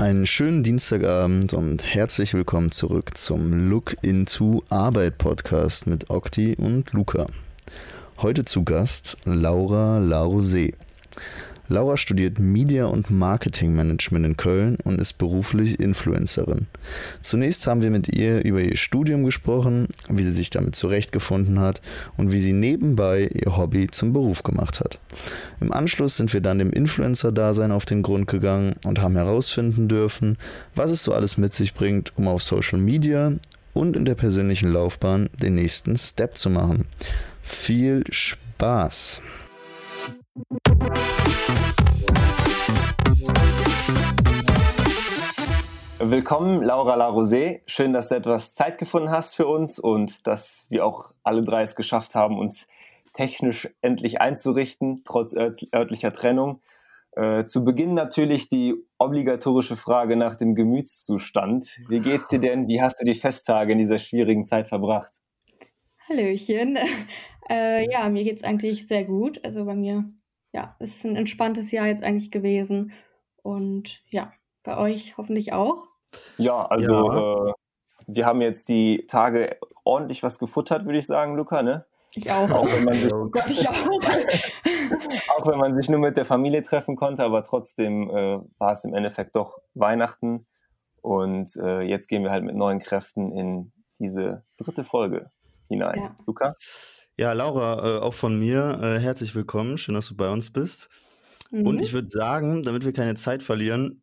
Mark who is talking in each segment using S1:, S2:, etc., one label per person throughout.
S1: Einen schönen Dienstagabend und herzlich willkommen zurück zum Look into Arbeit Podcast mit Okti und Luca. Heute zu Gast Laura Larosé. Laura studiert Media und Marketing Management in Köln und ist beruflich Influencerin. Zunächst haben wir mit ihr über ihr Studium gesprochen, wie sie sich damit zurechtgefunden hat und wie sie nebenbei ihr Hobby zum Beruf gemacht hat. Im Anschluss sind wir dann dem Influencer-Dasein auf den Grund gegangen und haben herausfinden dürfen, was es so alles mit sich bringt, um auf Social Media und in der persönlichen Laufbahn den nächsten Step zu machen. Viel Spaß!
S2: Willkommen, Laura Larosé. Schön, dass du etwas Zeit gefunden hast für uns und dass wir auch alle drei es geschafft haben, uns technisch endlich einzurichten, trotz örtlicher Trennung. Äh, zu Beginn natürlich die obligatorische Frage nach dem Gemütszustand. Wie geht's dir denn? Wie hast du die Festtage in dieser schwierigen Zeit verbracht?
S3: Hallöchen. Äh, ja, mir geht's eigentlich sehr gut. Also bei mir, ja, es ist ein entspanntes Jahr jetzt eigentlich gewesen. Und ja, bei euch hoffentlich auch.
S2: Ja, also ja. Äh, wir haben jetzt die Tage ordentlich was gefuttert, würde ich sagen, Luca, ne?
S3: Ich auch. Auch wenn man sich, oh
S2: Gott, ich auch. auch wenn man sich nur mit der Familie treffen konnte, aber trotzdem äh, war es im Endeffekt doch Weihnachten. Und äh, jetzt gehen wir halt mit neuen Kräften in diese dritte Folge hinein. Ja. Luca?
S1: Ja, Laura, äh, auch von mir äh, herzlich willkommen. Schön, dass du bei uns bist. Mhm. Und ich würde sagen, damit wir keine Zeit verlieren,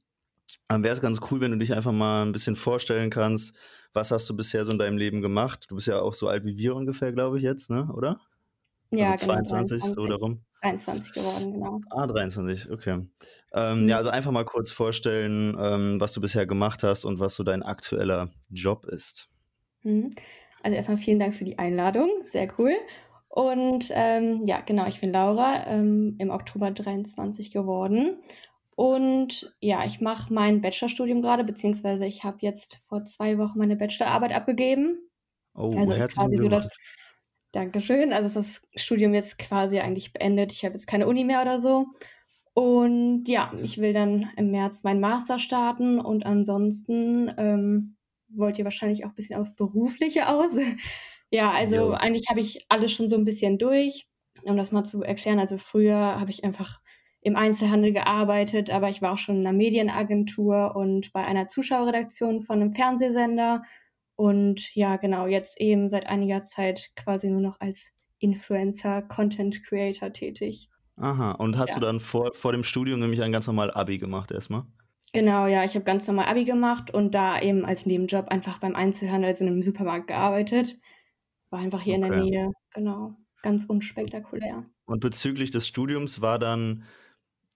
S1: ähm, wäre es ganz cool, wenn du dich einfach mal ein bisschen vorstellen kannst, was hast du bisher so in deinem Leben gemacht? Du bist ja auch so alt wie wir ungefähr, glaube ich, jetzt, ne? oder?
S3: Ja,
S1: also 22, genau, 23, so darum.
S3: 23 geworden, genau.
S1: Ah, 23, okay. Ähm, mhm. Ja, also einfach mal kurz vorstellen, ähm, was du bisher gemacht hast und was so dein aktueller Job ist.
S3: Mhm. Also erstmal vielen Dank für die Einladung, sehr cool. Und ähm, ja, genau, ich bin Laura, ähm, im Oktober 23 geworden und ja, ich mache mein Bachelorstudium gerade, beziehungsweise ich habe jetzt vor zwei Wochen meine Bachelorarbeit abgegeben.
S1: Oh, also herzlichen
S3: so das, Dankeschön. Also ist das Studium jetzt quasi eigentlich beendet. Ich habe jetzt keine Uni mehr oder so. Und ja, ich will dann im März meinen Master starten und ansonsten ähm, wollt ihr wahrscheinlich auch ein bisschen aufs Berufliche aus. ja, also jo. eigentlich habe ich alles schon so ein bisschen durch. Um das mal zu erklären, also früher habe ich einfach im Einzelhandel gearbeitet, aber ich war auch schon in einer Medienagentur und bei einer Zuschauerredaktion von einem Fernsehsender. Und ja, genau, jetzt eben seit einiger Zeit quasi nur noch als Influencer, Content Creator tätig.
S1: Aha, und hast ja. du dann vor, vor dem Studium nämlich ein ganz normal Abi gemacht erstmal?
S3: Genau, ja, ich habe ganz normal Abi gemacht und da eben als Nebenjob einfach beim Einzelhandel, also in einem Supermarkt gearbeitet. War einfach hier okay. in der Nähe, genau. Ganz unspektakulär.
S1: Und bezüglich des Studiums war dann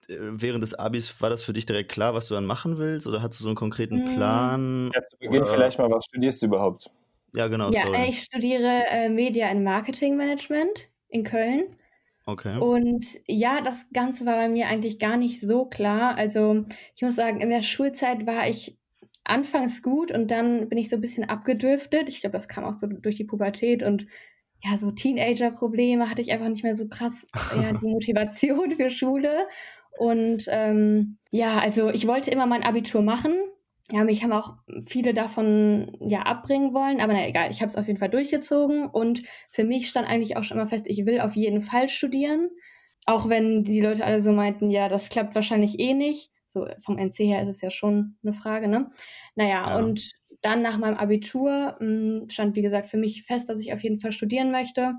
S1: äh, während des Abis, war das für dich direkt klar, was du dann machen willst? Oder hast du so einen konkreten hm. Plan?
S2: Ja, zu Beginn oder? vielleicht mal, was studierst du überhaupt?
S1: Ja, genau.
S3: Ja, sorry. ich studiere äh, Media and Marketing Management in Köln.
S1: Okay.
S3: Und ja, das Ganze war bei mir eigentlich gar nicht so klar. Also ich muss sagen, in der Schulzeit war ich anfangs gut und dann bin ich so ein bisschen abgedriftet. Ich glaube, das kam auch so durch die Pubertät und ja, so Teenager-Probleme hatte ich einfach nicht mehr so krass ja, die Motivation für Schule. Und ähm, ja, also ich wollte immer mein Abitur machen. Ja, mich haben auch viele davon ja abbringen wollen, aber na egal, ich habe es auf jeden Fall durchgezogen und für mich stand eigentlich auch schon immer fest, ich will auf jeden Fall studieren, auch wenn die Leute alle so meinten, ja, das klappt wahrscheinlich eh nicht. So vom NC her ist es ja schon eine Frage, ne? Naja, ja. und dann nach meinem Abitur mh, hm, stand, wie gesagt, für mich fest, dass ich auf jeden Fall studieren möchte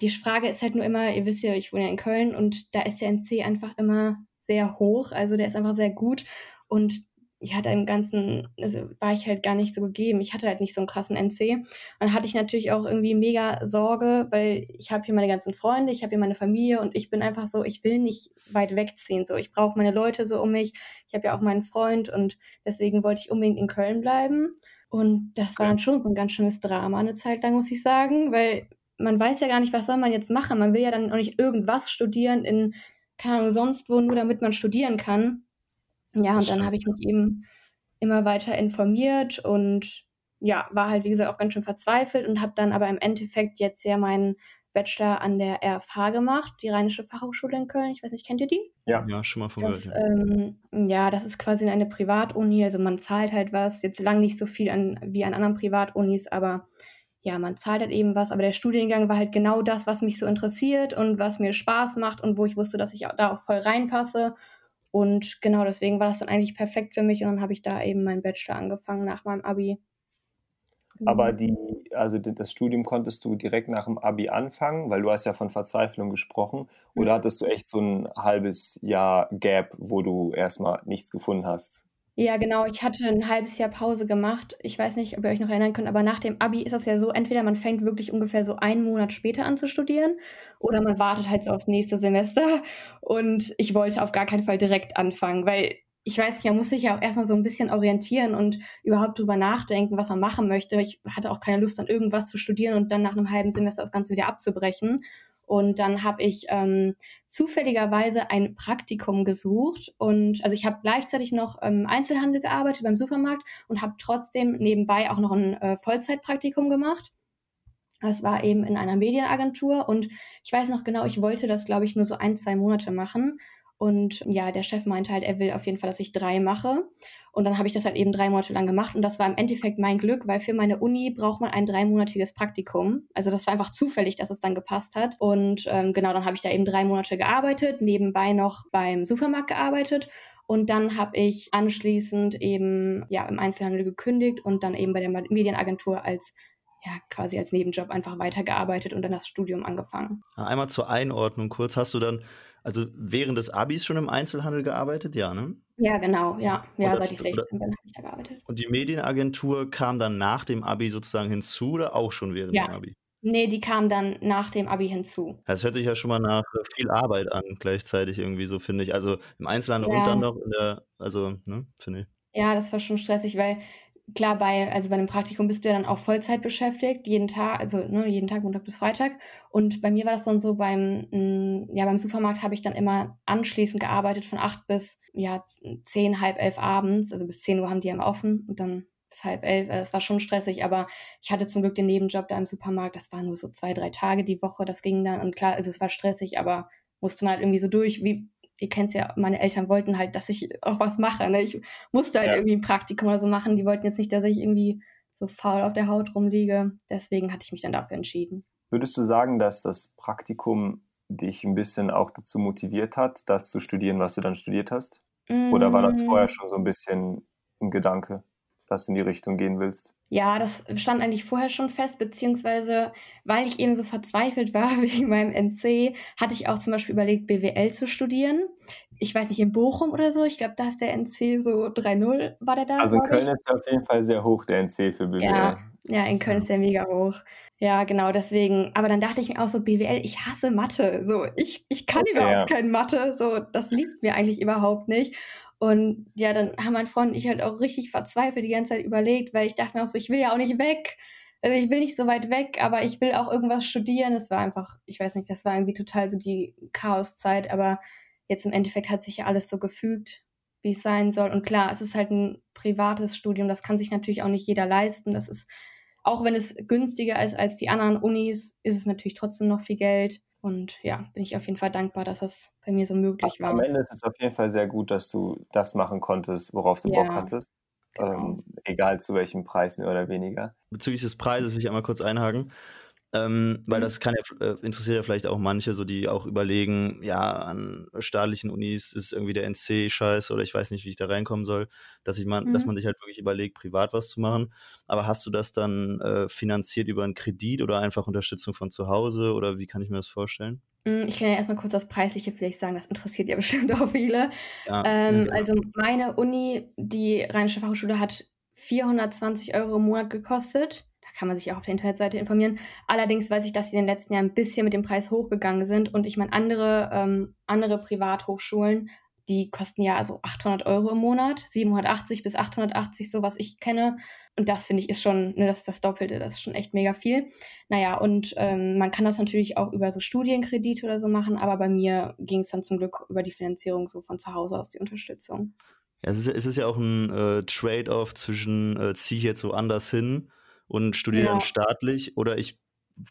S3: die Frage ist halt nur immer, ihr wisst ja, ich wohne ja in Köln und da ist der NC einfach immer sehr hoch, also der ist einfach sehr gut und ich hatte im Ganzen, also war ich halt gar nicht so gegeben. Ich hatte halt nicht so einen krassen NC. Und dann hatte ich natürlich auch irgendwie mega Sorge, weil ich habe hier meine ganzen Freunde, ich habe hier meine Familie und ich bin einfach so, ich will nicht weit wegziehen. So, ich brauche meine Leute so um mich. Ich habe ja auch meinen Freund und deswegen wollte ich unbedingt in Köln bleiben. Und das war dann schon so ein ganz schönes Drama eine Zeit lang, muss ich sagen, weil man weiß ja gar nicht, was soll man jetzt machen. Man will ja dann auch nicht irgendwas studieren in, keine Ahnung, sonst wo, nur damit man studieren kann. Ja, und dann habe ich mich eben immer weiter informiert und ja, war halt, wie gesagt, auch ganz schön verzweifelt und habe dann aber im Endeffekt jetzt ja meinen Bachelor an der RFH gemacht, die Rheinische Fachhochschule in Köln. Ich weiß nicht, kennt ihr die?
S1: Ja, ja schon mal von
S3: das. Ähm, ja, das ist quasi eine Privatuni, also man zahlt halt was, jetzt lang nicht so viel an, wie an anderen Privatunis, aber ja, man zahlt halt eben was, aber der Studiengang war halt genau das, was mich so interessiert und was mir Spaß macht und wo ich wusste, dass ich da auch voll reinpasse. Und genau deswegen war das dann eigentlich perfekt für mich und dann habe ich da eben meinen Bachelor angefangen nach meinem Abi.
S2: Aber mhm. die, also das Studium konntest du direkt nach dem Abi anfangen, weil du hast ja von Verzweiflung gesprochen. Oder mhm. hattest du echt so ein halbes Jahr Gap, wo du erstmal nichts gefunden hast?
S3: Ja, genau. Ich hatte ein halbes Jahr Pause gemacht. Ich weiß nicht, ob ihr euch noch erinnern könnt, aber nach dem Abi ist das ja so, entweder man fängt wirklich ungefähr so einen Monat später an zu studieren oder man wartet halt so aufs nächste Semester. Und ich wollte auf gar keinen Fall direkt anfangen, weil ich weiß nicht, man muss sich ja auch erstmal so ein bisschen orientieren und überhaupt drüber nachdenken, was man machen möchte. Ich hatte auch keine Lust, an irgendwas zu studieren und dann nach einem halben Semester das Ganze wieder abzubrechen. Und dann habe ich ähm, zufälligerweise ein Praktikum gesucht und also ich habe gleichzeitig noch ähm, Einzelhandel gearbeitet beim Supermarkt und habe trotzdem nebenbei auch noch ein äh, Vollzeitpraktikum gemacht. Das war eben in einer Medienagentur und ich weiß noch genau, ich wollte das, glaube ich, nur so ein, zwei Monate machen. Und ja, der Chef meinte halt, er will auf jeden Fall, dass ich drei mache. Und dann habe ich das halt eben drei Monate lang gemacht. Und das war im Endeffekt mein Glück, weil für meine Uni braucht man ein dreimonatiges Praktikum. Also das war einfach zufällig, dass es dann gepasst hat. Und ähm, genau, dann habe ich da eben drei Monate gearbeitet, nebenbei noch beim Supermarkt gearbeitet. Und dann habe ich anschließend eben ja im Einzelhandel gekündigt und dann eben bei der Medienagentur als ja, quasi als Nebenjob einfach weitergearbeitet und dann das Studium angefangen.
S1: Einmal zur Einordnung kurz, hast du dann also während des Abis schon im Einzelhandel gearbeitet, ja, ne?
S3: Ja, genau, ja. Ja, das, seit ich 16 bin, habe ich da gearbeitet.
S1: Und die Medienagentur kam dann nach dem Abi sozusagen hinzu oder auch schon während ja. dem Abi?
S3: Nee, die kam dann nach dem Abi hinzu.
S1: Das hört sich ja schon mal nach äh, viel Arbeit an, gleichzeitig irgendwie so, finde ich. Also im Einzelhandel ja. und dann noch in der, also, ne, finde ich.
S3: Ja, das war schon stressig, weil klar, bei, also bei einem Praktikum bist du ja dann auch Vollzeit beschäftigt, jeden Tag, also ne, jeden Tag, Montag bis Freitag. Und bei mir war das dann so, beim, mh, ja, beim Supermarkt habe ich dann immer anschließend gearbeitet von acht bis ja, zehn, halb elf abends. Also bis zehn Uhr haben die ja offen und dann bis halb elf. Das war schon stressig, aber ich hatte zum Glück den Nebenjob da im Supermarkt. Das war nur so zwei, drei Tage die Woche. Das ging dann. Und klar, also es war stressig, aber musste man halt irgendwie so durch, wie ihr kennt ja, meine Eltern wollten halt, dass ich auch was mache. Ne? Ich musste halt ja. irgendwie ein Praktikum oder so machen. Die wollten jetzt nicht, dass ich irgendwie so faul auf der Haut rumliege. Deswegen hatte ich mich dann dafür entschieden.
S2: Würdest du sagen, dass das Praktikum dich ein bisschen auch dazu motiviert hat, das zu studieren, was du dann studiert hast? Oder war das vorher mm. schon so ein bisschen ein Gedanke? Dass du in die Richtung gehen willst?
S3: Ja, das stand eigentlich vorher schon fest, beziehungsweise weil ich eben so verzweifelt war wegen meinem NC, hatte ich auch zum Beispiel überlegt, BWL zu studieren. Ich weiß nicht, in Bochum oder so. Ich glaube, da ist der NC so 3-0, war der da.
S2: Also in Köln ich. ist auf jeden Fall sehr hoch, der NC für BWL.
S3: Ja, ja in Köln ist der mega hoch. Ja, genau, deswegen. Aber dann dachte ich mir auch so, BWL, ich hasse Mathe. So, ich, ich kann okay, überhaupt ja. kein Mathe. So, das liegt mir eigentlich überhaupt nicht. Und ja, dann haben mein Freund und ich halt auch richtig verzweifelt die ganze Zeit überlegt, weil ich dachte mir auch so, ich will ja auch nicht weg. Also ich will nicht so weit weg, aber ich will auch irgendwas studieren. Es war einfach, ich weiß nicht, das war irgendwie total so die Chaoszeit, aber jetzt im Endeffekt hat sich ja alles so gefügt, wie es sein soll. Und klar, es ist halt ein privates Studium, das kann sich natürlich auch nicht jeder leisten. Das ist, auch wenn es günstiger ist als die anderen Unis, ist es natürlich trotzdem noch viel Geld. Und ja, bin ich auf jeden Fall dankbar, dass das bei mir so möglich war.
S2: Am Ende ist es auf jeden Fall sehr gut, dass du das machen konntest, worauf du ja, Bock hattest. Genau. Ähm, egal zu welchem Preis mehr oder weniger.
S1: Bezüglich des Preises will ich einmal kurz einhaken. Ähm, weil mhm. das kann ja, äh, interessiert ja vielleicht auch manche, so die auch überlegen, ja, an staatlichen Unis ist irgendwie der NC scheiße oder ich weiß nicht, wie ich da reinkommen soll, dass ich man, mhm. dass man sich halt wirklich überlegt, privat was zu machen. Aber hast du das dann äh, finanziert über einen Kredit oder einfach Unterstützung von zu Hause oder wie kann ich mir das vorstellen?
S3: Hm, ich kann ja erstmal kurz das Preisliche vielleicht sagen, das interessiert ja bestimmt auch viele. Ja, ähm, ja, also meine Uni, die Rheinische Fachhochschule, hat 420 Euro im Monat gekostet kann man sich auch auf der Internetseite informieren. Allerdings weiß ich, dass sie in den letzten Jahren ein bisschen mit dem Preis hochgegangen sind. Und ich meine, andere, ähm, andere Privathochschulen, die kosten ja also 800 Euro im Monat, 780 bis 880, so was ich kenne. Und das finde ich ist schon, ne, das ist das Doppelte, das ist schon echt mega viel. Naja, und ähm, man kann das natürlich auch über so Studienkredite oder so machen, aber bei mir ging es dann zum Glück über die Finanzierung so von zu Hause aus, die Unterstützung.
S1: Ja, es ist, es ist ja auch ein äh, Trade-off zwischen, äh, ziehe ich jetzt so anders hin und studiere ja. dann staatlich oder ich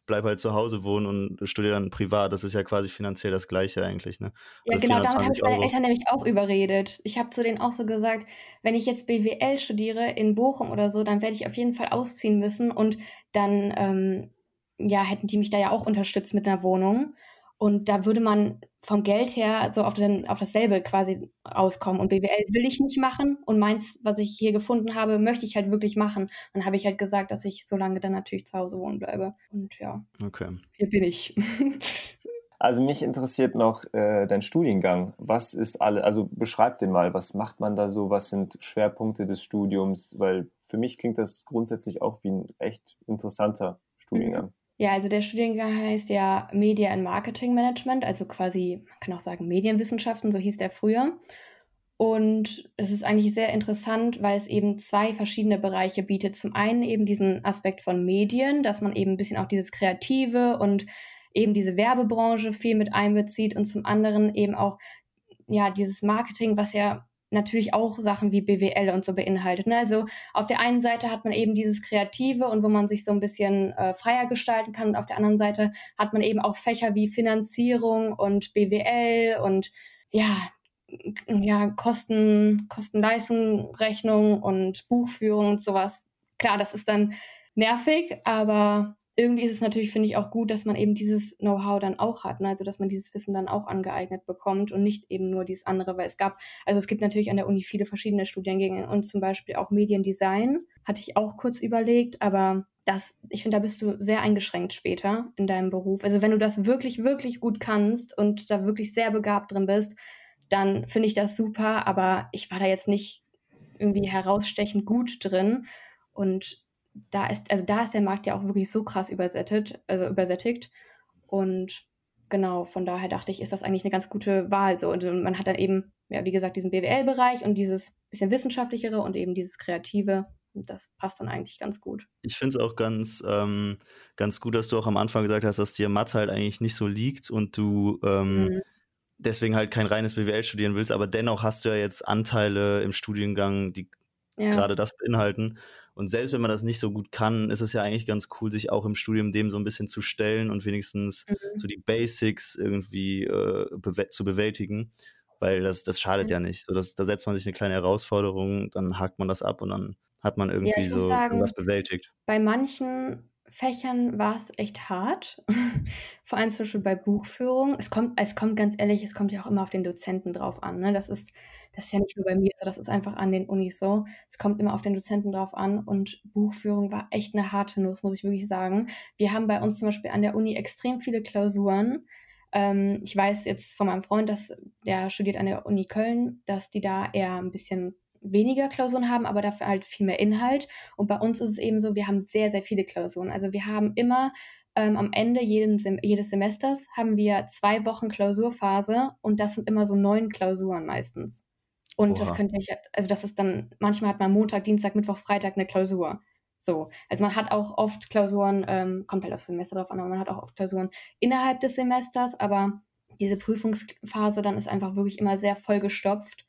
S1: bleib halt zu Hause wohnen und studiere dann privat. Das ist ja quasi finanziell das Gleiche eigentlich. Ne?
S3: Ja, also genau, damit habe ich meine Eltern nämlich auch überredet. Ich habe zu denen auch so gesagt, wenn ich jetzt BWL studiere in Bochum oder so, dann werde ich auf jeden Fall ausziehen müssen und dann ähm, ja, hätten die mich da ja auch unterstützt mit einer Wohnung. Und da würde man vom Geld her so auf, den, auf dasselbe quasi auskommen. Und BWL will ich nicht machen. Und meins, was ich hier gefunden habe, möchte ich halt wirklich machen. Dann habe ich halt gesagt, dass ich so lange dann natürlich zu Hause wohnen bleibe. Und ja,
S1: okay.
S3: hier bin ich.
S2: Also mich interessiert noch äh, dein Studiengang. Was ist alle, also beschreib den mal, was macht man da so, was sind Schwerpunkte des Studiums? Weil für mich klingt das grundsätzlich auch wie ein echt interessanter Studiengang.
S3: Ja, also der Studiengang heißt ja Media and Marketing Management, also quasi, man kann auch sagen Medienwissenschaften, so hieß der früher. Und es ist eigentlich sehr interessant, weil es eben zwei verschiedene Bereiche bietet. Zum einen eben diesen Aspekt von Medien, dass man eben ein bisschen auch dieses Kreative und eben diese Werbebranche viel mit einbezieht und zum anderen eben auch ja dieses Marketing, was ja natürlich auch Sachen wie BWL und so beinhaltet. Ne? Also auf der einen Seite hat man eben dieses Kreative und wo man sich so ein bisschen äh, freier gestalten kann und auf der anderen Seite hat man eben auch Fächer wie Finanzierung und BWL und ja, ja, Kosten, Kosten-Leistung, Rechnung und Buchführung und sowas. Klar, das ist dann nervig, aber irgendwie ist es natürlich, finde ich, auch gut, dass man eben dieses Know-how dann auch hat, ne? also dass man dieses Wissen dann auch angeeignet bekommt und nicht eben nur dieses andere, weil es gab, also es gibt natürlich an der Uni viele verschiedene Studiengänge und zum Beispiel auch Mediendesign, hatte ich auch kurz überlegt, aber das, ich finde, da bist du sehr eingeschränkt später in deinem Beruf. Also wenn du das wirklich, wirklich gut kannst und da wirklich sehr begabt drin bist, dann finde ich das super, aber ich war da jetzt nicht irgendwie herausstechend gut drin und da ist, also da ist der Markt ja auch wirklich so krass übersättigt, also übersättigt. Und genau, von daher dachte ich, ist das eigentlich eine ganz gute Wahl. So. Und man hat dann eben, ja, wie gesagt, diesen BWL-Bereich und dieses bisschen wissenschaftlichere und eben dieses Kreative. Und das passt dann eigentlich ganz gut.
S1: Ich finde es auch ganz, ähm, ganz gut, dass du auch am Anfang gesagt hast, dass dir Mathe halt eigentlich nicht so liegt und du ähm, mhm. deswegen halt kein reines BWL studieren willst, aber dennoch hast du ja jetzt Anteile im Studiengang, die ja. gerade das beinhalten. Und selbst wenn man das nicht so gut kann, ist es ja eigentlich ganz cool, sich auch im Studium dem so ein bisschen zu stellen und wenigstens mhm. so die Basics irgendwie äh, be zu bewältigen. Weil das, das schadet mhm. ja nicht. So, das, da setzt man sich eine kleine Herausforderung, dann hakt man das ab und dann hat man irgendwie ja, so sagen, irgendwas bewältigt.
S3: Bei manchen Fächern war es echt hart. Vor allem zum Beispiel bei Buchführung. Es kommt, es kommt ganz ehrlich, es kommt ja auch immer auf den Dozenten drauf an. Ne? Das ist das ist ja nicht nur bei mir so, das ist einfach an den Unis so. Es kommt immer auf den Dozenten drauf an und Buchführung war echt eine harte Nuss, muss ich wirklich sagen. Wir haben bei uns zum Beispiel an der Uni extrem viele Klausuren. Ähm, ich weiß jetzt von meinem Freund, dass der studiert an der Uni Köln, dass die da eher ein bisschen weniger Klausuren haben, aber dafür halt viel mehr Inhalt. Und bei uns ist es eben so, wir haben sehr, sehr viele Klausuren. Also wir haben immer ähm, am Ende jeden Sem jedes Semesters haben wir zwei Wochen Klausurphase und das sind immer so neun Klausuren meistens. Und Oha. das könnte ich, also das ist dann, manchmal hat man Montag, Dienstag, Mittwoch, Freitag eine Klausur. So. Also man hat auch oft Klausuren, ähm, kommt halt aufs Semester drauf an, aber man hat auch oft Klausuren innerhalb des Semesters, aber diese Prüfungsphase dann ist einfach wirklich immer sehr vollgestopft.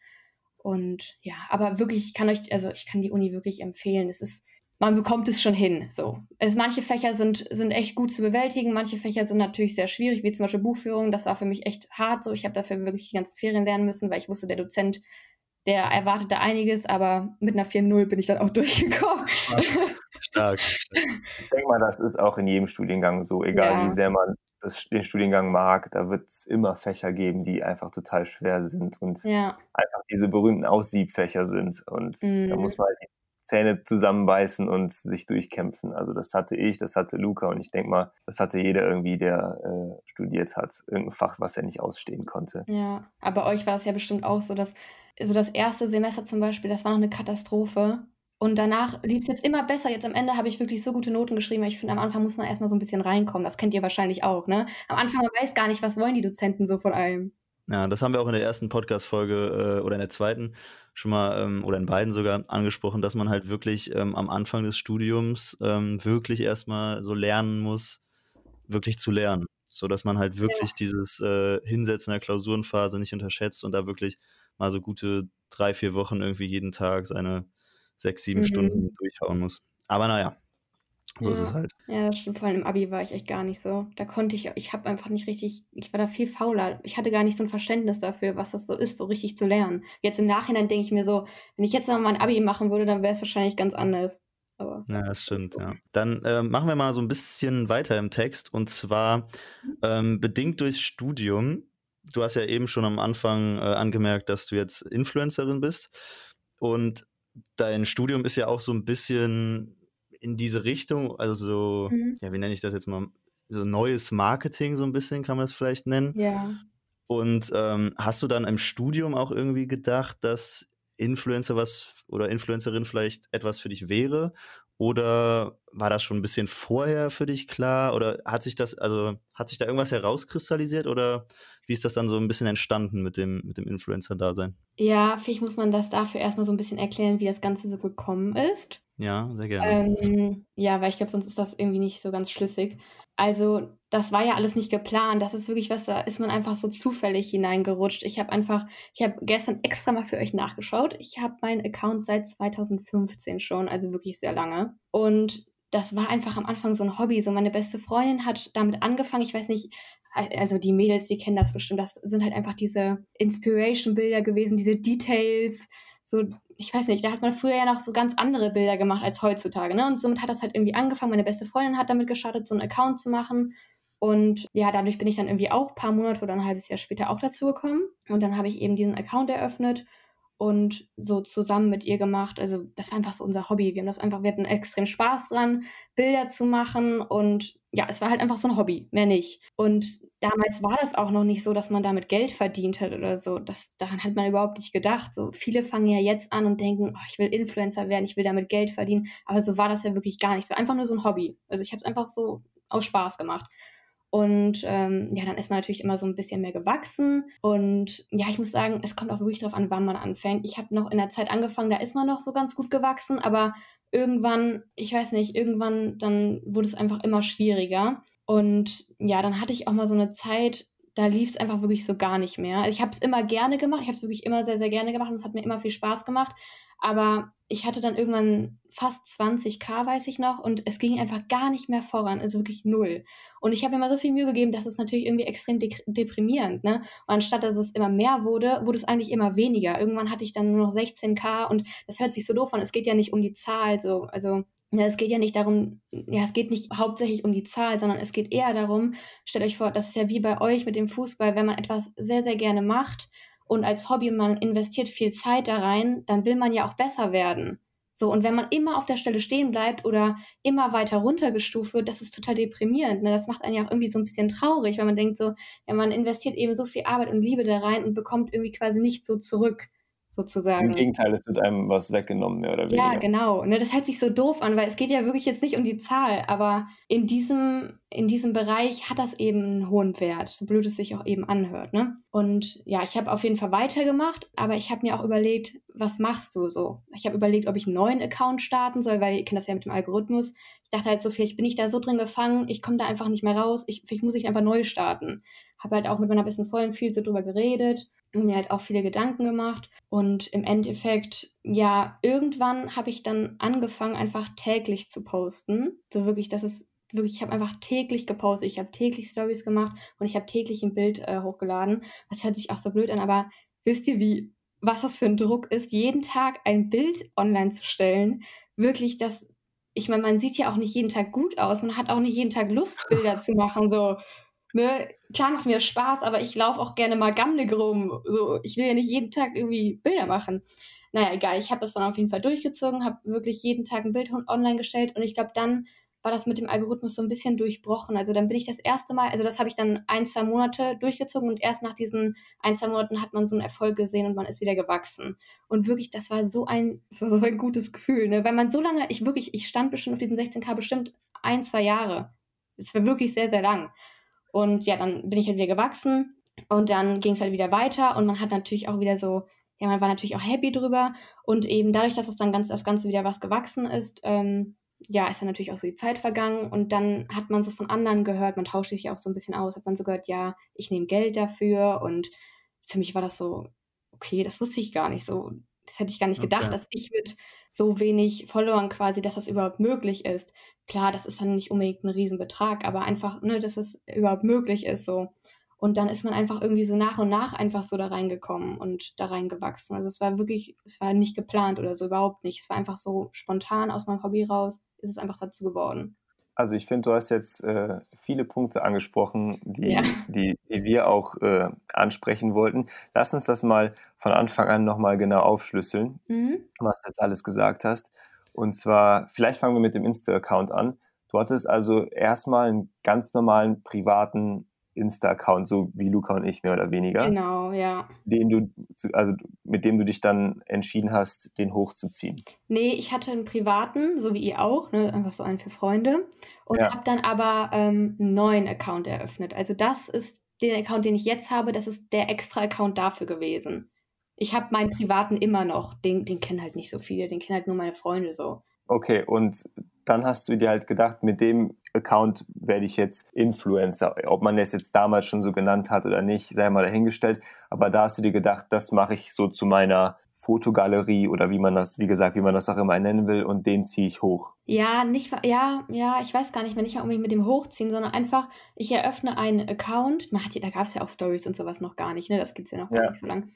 S3: Und ja, aber wirklich, ich kann euch, also ich kann die Uni wirklich empfehlen. Es ist, man bekommt es schon hin. So. Es, manche Fächer sind, sind echt gut zu bewältigen, manche Fächer sind natürlich sehr schwierig, wie zum Beispiel Buchführung. Das war für mich echt hart so. Ich habe dafür wirklich die ganzen Ferien lernen müssen, weil ich wusste, der Dozent der erwartet da einiges, aber mit einer 4-0 bin ich dann auch durchgekommen.
S1: Stark.
S2: Ich denke mal, das ist auch in jedem Studiengang so, egal ja. wie sehr man das, den Studiengang mag, da wird es immer Fächer geben, die einfach total schwer sind und
S3: ja.
S2: einfach diese berühmten Aussiebfächer sind. Und mhm. da muss man halt die Zähne zusammenbeißen und sich durchkämpfen. Also das hatte ich, das hatte Luca und ich denke mal, das hatte jeder irgendwie, der äh, studiert hat. Irgendein Fach, was er nicht ausstehen konnte.
S3: Ja, aber euch war das ja bestimmt auch so, dass also das erste Semester zum Beispiel, das war noch eine Katastrophe. Und danach lief es jetzt immer besser. Jetzt am Ende habe ich wirklich so gute Noten geschrieben. Ich finde, am Anfang muss man erstmal so ein bisschen reinkommen. Das kennt ihr wahrscheinlich auch, ne? Am Anfang, man weiß gar nicht, was wollen die Dozenten so von einem.
S1: Ja, das haben wir auch in der ersten Podcast-Folge äh, oder in der zweiten schon mal ähm, oder in beiden sogar angesprochen, dass man halt wirklich ähm, am Anfang des Studiums ähm, wirklich erstmal so lernen muss, wirklich zu lernen. So dass man halt wirklich ja. dieses äh, Hinsetzen der Klausurenphase nicht unterschätzt und da wirklich mal so gute drei, vier Wochen irgendwie jeden Tag seine sechs, sieben mhm. Stunden durchhauen muss. Aber naja, So
S3: ja.
S1: ist es halt.
S3: Ja, das stimmt. Vor allem im Abi war ich echt gar nicht so. Da konnte ich, ich habe einfach nicht richtig, ich war da viel fauler. Ich hatte gar nicht so ein Verständnis dafür, was das so ist, so richtig zu lernen. Jetzt im Nachhinein denke ich mir so, wenn ich jetzt noch mal ein Abi machen würde, dann wäre es wahrscheinlich ganz anders. Aber
S1: ja, das stimmt, ja. Dann äh, machen wir mal so ein bisschen weiter im Text und zwar ähm, bedingt durchs Studium. Du hast ja eben schon am Anfang äh, angemerkt, dass du jetzt Influencerin bist und dein Studium ist ja auch so ein bisschen in diese Richtung, also mhm. ja, wie nenne ich das jetzt mal? So neues Marketing, so ein bisschen kann man es vielleicht nennen.
S3: Ja.
S1: Und ähm, hast du dann im Studium auch irgendwie gedacht, dass Influencer was oder Influencerin vielleicht etwas für dich wäre? Oder war das schon ein bisschen vorher für dich klar? Oder hat sich das, also hat sich da irgendwas herauskristallisiert oder wie ist das dann so ein bisschen entstanden mit dem, mit dem Influencer-Dasein?
S3: Ja, vielleicht muss man das dafür erstmal so ein bisschen erklären, wie das Ganze so gekommen ist.
S1: Ja, sehr gerne.
S3: Ähm, ja, weil ich glaube, sonst ist das irgendwie nicht so ganz schlüssig. Also, das war ja alles nicht geplant. Das ist wirklich was, da ist man einfach so zufällig hineingerutscht. Ich habe einfach, ich habe gestern extra mal für euch nachgeschaut. Ich habe meinen Account seit 2015 schon, also wirklich sehr lange. Und das war einfach am Anfang so ein Hobby. So meine beste Freundin hat damit angefangen. Ich weiß nicht, also die Mädels, die kennen das bestimmt. Das sind halt einfach diese Inspiration-Bilder gewesen, diese Details, so, ich weiß nicht, da hat man früher ja noch so ganz andere Bilder gemacht als heutzutage, ne? Und somit hat das halt irgendwie angefangen. Meine beste Freundin hat damit gestartet, so einen Account zu machen. Und ja, dadurch bin ich dann irgendwie auch ein paar Monate oder ein halbes Jahr später auch dazu gekommen. Und dann habe ich eben diesen Account eröffnet und so zusammen mit ihr gemacht. Also das war einfach so unser Hobby. Wir haben das einfach, wir hatten extrem Spaß dran, Bilder zu machen und ja, es war halt einfach so ein Hobby, mehr nicht. Und damals war das auch noch nicht so, dass man damit Geld verdient hat oder so. Das, daran hat man überhaupt nicht gedacht. So viele fangen ja jetzt an und denken, oh, ich will Influencer werden, ich will damit Geld verdienen. Aber so war das ja wirklich gar nicht. Es war einfach nur so ein Hobby. Also ich habe es einfach so aus Spaß gemacht. Und ähm, ja, dann ist man natürlich immer so ein bisschen mehr gewachsen. Und ja, ich muss sagen, es kommt auch wirklich darauf an, wann man anfängt. Ich habe noch in der Zeit angefangen, da ist man noch so ganz gut gewachsen, aber irgendwann, ich weiß nicht, irgendwann dann wurde es einfach immer schwieriger. Und ja, dann hatte ich auch mal so eine Zeit, da lief es einfach wirklich so gar nicht mehr. Also ich habe es immer gerne gemacht, ich habe es wirklich immer sehr, sehr gerne gemacht und es hat mir immer viel Spaß gemacht. Aber ich hatte dann irgendwann fast 20k, weiß ich noch, und es ging einfach gar nicht mehr voran, also wirklich null. Und ich habe mir mal so viel Mühe gegeben, dass es natürlich irgendwie extrem de deprimierend, ne? Und anstatt dass es immer mehr wurde, wurde es eigentlich immer weniger. Irgendwann hatte ich dann nur noch 16k und das hört sich so doof an. Es geht ja nicht um die Zahl, so, also ja, es geht ja nicht darum, ja, es geht nicht hauptsächlich um die Zahl, sondern es geht eher darum, stellt euch vor, das ist ja wie bei euch mit dem Fußball, wenn man etwas sehr, sehr gerne macht und als Hobby man investiert viel Zeit da rein, dann will man ja auch besser werden. So, und wenn man immer auf der Stelle stehen bleibt oder immer weiter runtergestuft wird, das ist total deprimierend. Ne? Das macht einen ja auch irgendwie so ein bisschen traurig, weil man denkt so, ja, man investiert eben so viel Arbeit und Liebe da rein und bekommt irgendwie quasi nicht so zurück sozusagen.
S2: Im Gegenteil, es wird einem was weggenommen, mehr oder weniger.
S3: Ja, genau. Ne, das hört sich so doof an, weil es geht ja wirklich jetzt nicht um die Zahl, aber in diesem, in diesem Bereich hat das eben einen hohen Wert, so blöd es sich auch eben anhört. Ne? Und ja, ich habe auf jeden Fall weitergemacht, aber ich habe mir auch überlegt, was machst du so? Ich habe überlegt, ob ich einen neuen Account starten soll, weil ihr kennt das ja mit dem Algorithmus. Ich dachte halt so, vielleicht bin ich da so drin gefangen, ich komme da einfach nicht mehr raus, ich, vielleicht muss ich einfach neu starten. Habe halt auch mit meiner besten Freundin viel so drüber geredet und mir halt auch viele Gedanken gemacht. Und im Endeffekt, ja, irgendwann habe ich dann angefangen, einfach täglich zu posten. So wirklich, das ist wirklich, ich habe einfach täglich gepostet. Ich habe täglich Stories gemacht und ich habe täglich ein Bild äh, hochgeladen. Das hört sich auch so blöd an, aber wisst ihr, wie, was das für ein Druck ist, jeden Tag ein Bild online zu stellen? Wirklich, das, ich meine, man sieht ja auch nicht jeden Tag gut aus. Man hat auch nicht jeden Tag Lust, Bilder zu machen. So, ne, klar macht mir Spaß, aber ich laufe auch gerne mal gammelig rum. So, ich will ja nicht jeden Tag irgendwie Bilder machen. Naja, egal, ich habe das dann auf jeden Fall durchgezogen, habe wirklich jeden Tag ein Bild online gestellt und ich glaube, dann war das mit dem Algorithmus so ein bisschen durchbrochen. Also dann bin ich das erste Mal, also das habe ich dann ein, zwei Monate durchgezogen und erst nach diesen ein, zwei Monaten hat man so einen Erfolg gesehen und man ist wieder gewachsen. Und wirklich, das war so ein, war so ein gutes Gefühl, ne? Weil man so lange, ich wirklich, ich stand bestimmt auf diesen 16k bestimmt ein, zwei Jahre. Es war wirklich sehr, sehr lang. Und ja, dann bin ich halt wieder gewachsen und dann ging es halt wieder weiter und man hat natürlich auch wieder so, ja, man war natürlich auch happy drüber und eben dadurch, dass es dann ganz, das Ganze wieder was gewachsen ist, ähm, ja, ist dann natürlich auch so die Zeit vergangen und dann hat man so von anderen gehört, man tauscht sich ja auch so ein bisschen aus, hat man so gehört, ja, ich nehme Geld dafür und für mich war das so, okay, das wusste ich gar nicht so. Das hätte ich gar nicht gedacht, okay. dass ich mit so wenig Followern quasi, dass das überhaupt möglich ist. Klar, das ist dann nicht unbedingt ein Riesenbetrag, aber einfach, ne, dass es überhaupt möglich ist so. Und dann ist man einfach irgendwie so nach und nach einfach so da reingekommen und da reingewachsen. Also es war wirklich, es war nicht geplant oder so, überhaupt nicht. Es war einfach so spontan aus meinem Hobby raus, ist es einfach dazu geworden.
S2: Also ich finde, du hast jetzt äh, viele Punkte angesprochen, die, ja. die, die, wir auch äh, ansprechen wollten. Lass uns das mal von Anfang an nochmal genau aufschlüsseln, mhm. was du jetzt alles gesagt hast. Und zwar, vielleicht fangen wir mit dem Insta-Account an. Du hattest also erstmal einen ganz normalen privaten Insta-Account, so wie Luca und ich mehr oder weniger.
S3: Genau, ja.
S2: Den du, also mit dem du dich dann entschieden hast, den hochzuziehen.
S3: Nee, ich hatte einen privaten, so wie ihr auch, ne, einfach so einen für Freunde. Und ja. habe dann aber ähm, einen neuen Account eröffnet. Also das ist den Account, den ich jetzt habe, das ist der extra Account dafür gewesen. Ich habe meinen privaten immer noch, den, den kennen halt nicht so viele, den kennen halt nur meine Freunde so.
S2: Okay, und dann hast du dir halt gedacht, mit dem Account werde ich jetzt Influencer. Ob man es jetzt damals schon so genannt hat oder nicht, sei mal dahingestellt. Aber da hast du dir gedacht, das mache ich so zu meiner Fotogalerie oder wie man das, wie gesagt, wie man das auch immer nennen will und den ziehe ich hoch.
S3: Ja, nicht, ja, ja, ich weiß gar nicht mehr, nicht mal unbedingt mit dem Hochziehen, sondern einfach, ich eröffne einen Account. Man hat, da gab es ja auch Stories und sowas noch gar nicht, ne? Das gibt es ja noch gar ja. nicht so lange.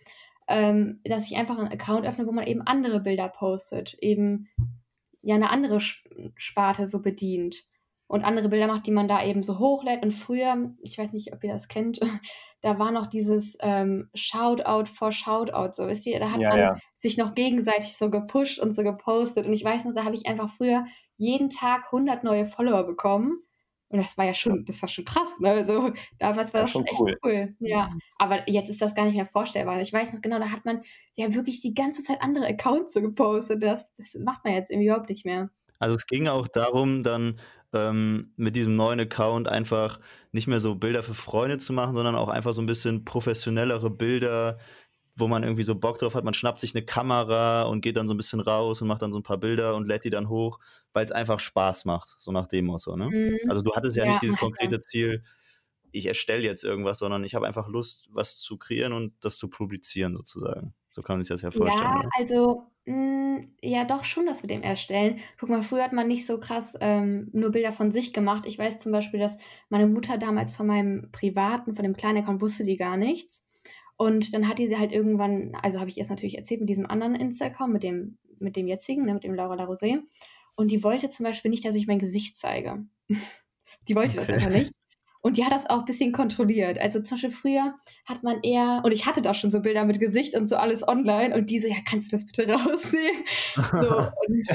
S3: Ähm, dass ich einfach einen Account öffne, wo man eben andere Bilder postet, eben ja eine andere Sparte so bedient und andere Bilder macht, die man da eben so hochlädt. Und früher, ich weiß nicht, ob ihr das kennt, da war noch dieses ähm, Shoutout vor Shoutout, so wisst ihr, da hat ja, man ja. sich noch gegenseitig so gepusht und so gepostet. Und ich weiß noch, da habe ich einfach früher jeden Tag 100 neue Follower bekommen. Und das war ja schon, das war schon krass, ne? Also damals war das, das schon echt cool. cool. Ja. Mhm. Aber jetzt ist das gar nicht mehr vorstellbar. Ich weiß noch genau, da hat man ja wirklich die ganze Zeit andere Accounts so gepostet. Das, das macht man jetzt irgendwie überhaupt nicht mehr.
S1: Also es ging auch darum, dann ähm, mit diesem neuen Account einfach nicht mehr so Bilder für Freunde zu machen, sondern auch einfach so ein bisschen professionellere Bilder, wo man irgendwie so Bock drauf hat. Man schnappt sich eine Kamera und geht dann so ein bisschen raus und macht dann so ein paar Bilder und lädt die dann hoch, weil es einfach Spaß macht, so nach dem Motto. Ne? Mhm. Also du hattest ja, ja nicht dieses konkrete Ziel, ich erstelle jetzt irgendwas, sondern ich habe einfach Lust, was zu kreieren und das zu publizieren sozusagen. So kann man sich das ja vorstellen.
S3: Ja, also mh, mm, ja doch schon das mit dem Erstellen. Guck mal, früher hat man nicht so krass ähm, nur Bilder von sich gemacht. Ich weiß zum Beispiel, dass meine Mutter damals von meinem privaten, von dem kleinen Account wusste die gar nichts. Und dann hat die sie halt irgendwann, also habe ich erst natürlich erzählt, mit diesem anderen Insta-Account, mit dem, mit dem jetzigen, ne, mit dem Laura Larosé. Und die wollte zum Beispiel nicht, dass ich mein Gesicht zeige. die wollte okay. das einfach nicht. Und die hat das auch ein bisschen kontrolliert. Also zum Beispiel früher hat man eher, und ich hatte da schon so Bilder mit Gesicht und so alles online und diese, ja, kannst du das bitte rausnehmen? So, und,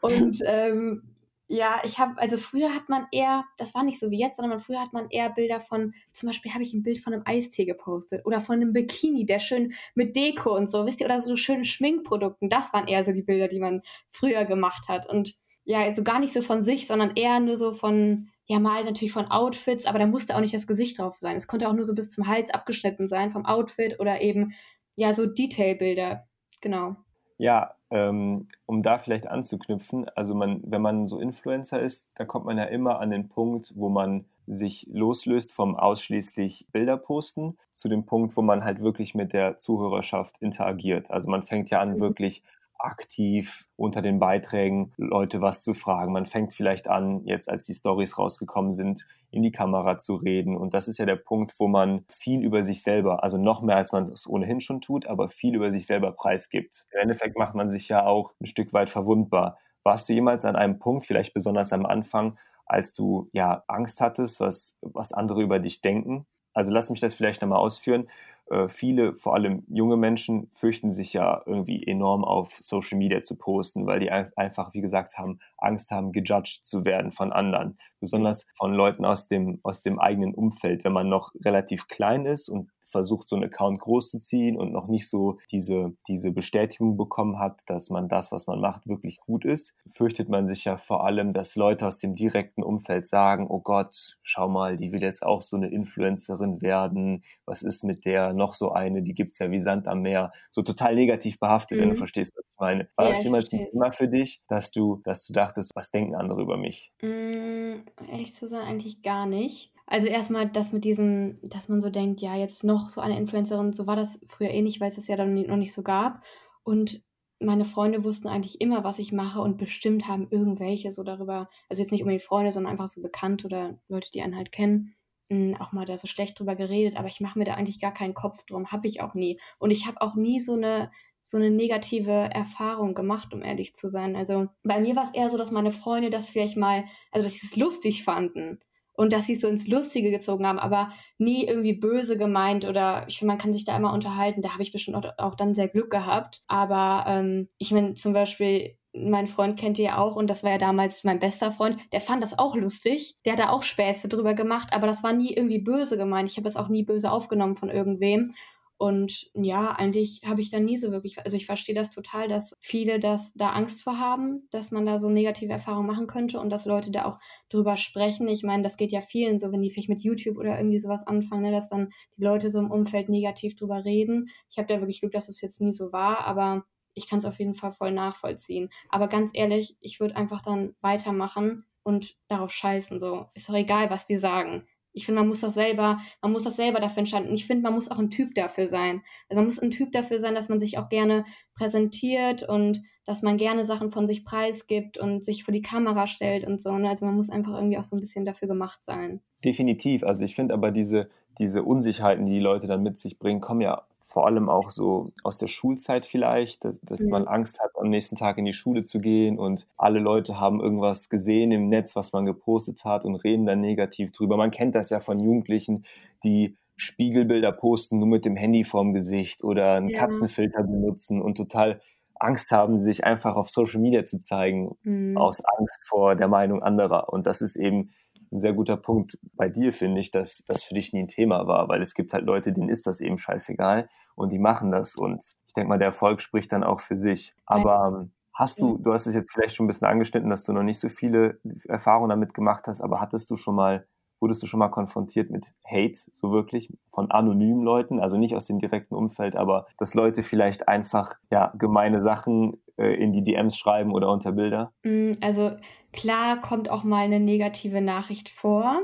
S3: und ähm, ja, ich habe, also früher hat man eher, das war nicht so wie jetzt, sondern früher hat man eher Bilder von, zum Beispiel habe ich ein Bild von einem Eistee gepostet oder von einem Bikini, der schön mit Deko und so, wisst ihr, oder so schönen Schminkprodukten. Das waren eher so die Bilder, die man früher gemacht hat. Und ja, also gar nicht so von sich, sondern eher nur so von, ja, mal natürlich von Outfits, aber da musste auch nicht das Gesicht drauf sein. Es konnte auch nur so bis zum Hals abgeschnitten sein vom Outfit oder eben, ja, so Detailbilder. Genau.
S2: Ja, ähm, um da vielleicht anzuknüpfen, also man, wenn man so Influencer ist, da kommt man ja immer an den Punkt, wo man sich loslöst vom ausschließlich Bilder posten zu dem Punkt, wo man halt wirklich mit der Zuhörerschaft interagiert. Also man fängt ja an, mhm. wirklich aktiv unter den Beiträgen Leute was zu fragen. Man fängt vielleicht an, jetzt als die Stories rausgekommen sind, in die Kamera zu reden. Und das ist ja der Punkt, wo man viel über sich selber, also noch mehr als man es ohnehin schon tut, aber viel über sich selber preisgibt. Im Endeffekt macht man sich ja auch ein Stück weit verwundbar. Warst du jemals an einem Punkt, vielleicht besonders am Anfang, als du ja Angst hattest, was, was andere über dich denken? Also lass mich das vielleicht nochmal ausführen. Äh, viele, vor allem junge Menschen, fürchten sich ja irgendwie enorm auf Social Media zu posten, weil die einfach, wie gesagt, haben, Angst haben, gejudged zu werden von anderen. Besonders von Leuten aus dem, aus dem eigenen Umfeld. Wenn man noch relativ klein ist und versucht, so einen Account groß zu ziehen und noch nicht so diese, diese Bestätigung bekommen hat, dass man das, was man macht, wirklich gut ist, fürchtet man sich ja vor allem, dass Leute aus dem direkten Umfeld sagen, oh Gott, schau mal, die will jetzt auch so eine Influencerin werden, was ist mit der, noch so eine, die gibt's ja wie Sand am Meer, so total negativ behaftet, mhm. wenn du mhm. verstehst, was ich meine. War ja, das jemals ein Thema für dich, dass du, dass du dachtest, was denken andere über mich?
S3: Mm, ehrlich zu sein, eigentlich gar nicht. Also erstmal das mit diesem, dass man so denkt, ja, jetzt noch so eine Influencerin, so war das früher eh nicht, weil es das ja dann noch nicht so gab. Und meine Freunde wussten eigentlich immer, was ich mache und bestimmt haben irgendwelche so darüber, also jetzt nicht unbedingt Freunde, sondern einfach so bekannt oder Leute, die einen halt kennen, hm, auch mal da so schlecht drüber geredet, aber ich mache mir da eigentlich gar keinen Kopf drum, habe ich auch nie. Und ich habe auch nie so eine so eine negative Erfahrung gemacht, um ehrlich zu sein. Also bei mir war es eher so, dass meine Freunde das vielleicht mal, also dass sie es lustig fanden und dass sie es so ins Lustige gezogen haben, aber nie irgendwie böse gemeint oder ich finde, man kann sich da immer unterhalten. Da habe ich bestimmt auch, auch, dann sehr Glück gehabt. Aber ähm, ich meine, zum Beispiel, mein Freund kennt ihr ja auch und das war ja damals mein bester Freund. Der fand das auch lustig. Der hat da auch Späße drüber gemacht, aber das war nie irgendwie böse gemeint. Ich habe es auch nie böse aufgenommen von irgendwem. Und ja, eigentlich habe ich da nie so wirklich, also ich verstehe das total, dass viele das da Angst vor haben, dass man da so negative Erfahrungen machen könnte und dass Leute da auch drüber sprechen. Ich meine, das geht ja vielen so, wenn die vielleicht mit YouTube oder irgendwie sowas anfangen, ne, dass dann die Leute so im Umfeld negativ drüber reden. Ich habe da wirklich Glück, dass es jetzt nie so war, aber ich kann es auf jeden Fall voll nachvollziehen. Aber ganz ehrlich, ich würde einfach dann weitermachen und darauf scheißen. So, ist doch egal, was die sagen. Ich finde, man muss das selber, man muss das selber dafür entscheiden. Und ich finde, man muss auch ein Typ dafür sein. Also man muss ein Typ dafür sein, dass man sich auch gerne präsentiert und dass man gerne Sachen von sich preisgibt und sich vor die Kamera stellt und so. Ne? Also man muss einfach irgendwie auch so ein bisschen dafür gemacht sein.
S2: Definitiv. Also ich finde aber diese, diese Unsicherheiten, die die Leute dann mit sich bringen, kommen ja vor allem auch so aus der Schulzeit vielleicht, dass, dass ja. man Angst hat, am nächsten Tag in die Schule zu gehen und alle Leute haben irgendwas gesehen im Netz, was man gepostet hat und reden dann negativ drüber. Man kennt das ja von Jugendlichen, die Spiegelbilder posten nur mit dem Handy vorm Gesicht oder einen ja. Katzenfilter benutzen und total Angst haben, sich einfach auf Social Media zu zeigen, mhm. aus Angst vor der Meinung anderer. Und das ist eben ein sehr guter Punkt bei dir, finde ich, dass das für dich nie ein Thema war, weil es gibt halt Leute, denen ist das eben scheißegal und die machen das und ich denke mal, der Erfolg spricht dann auch für sich. Aber ähm, hast du, du hast es jetzt vielleicht schon ein bisschen angeschnitten, dass du noch nicht so viele Erfahrungen damit gemacht hast, aber hattest du schon mal Wurdest du schon mal konfrontiert mit Hate, so wirklich, von anonymen Leuten, also nicht aus dem direkten Umfeld, aber dass Leute vielleicht einfach ja gemeine Sachen äh, in die DMs schreiben oder unter Bilder?
S3: Mm, also klar kommt auch mal eine negative Nachricht vor,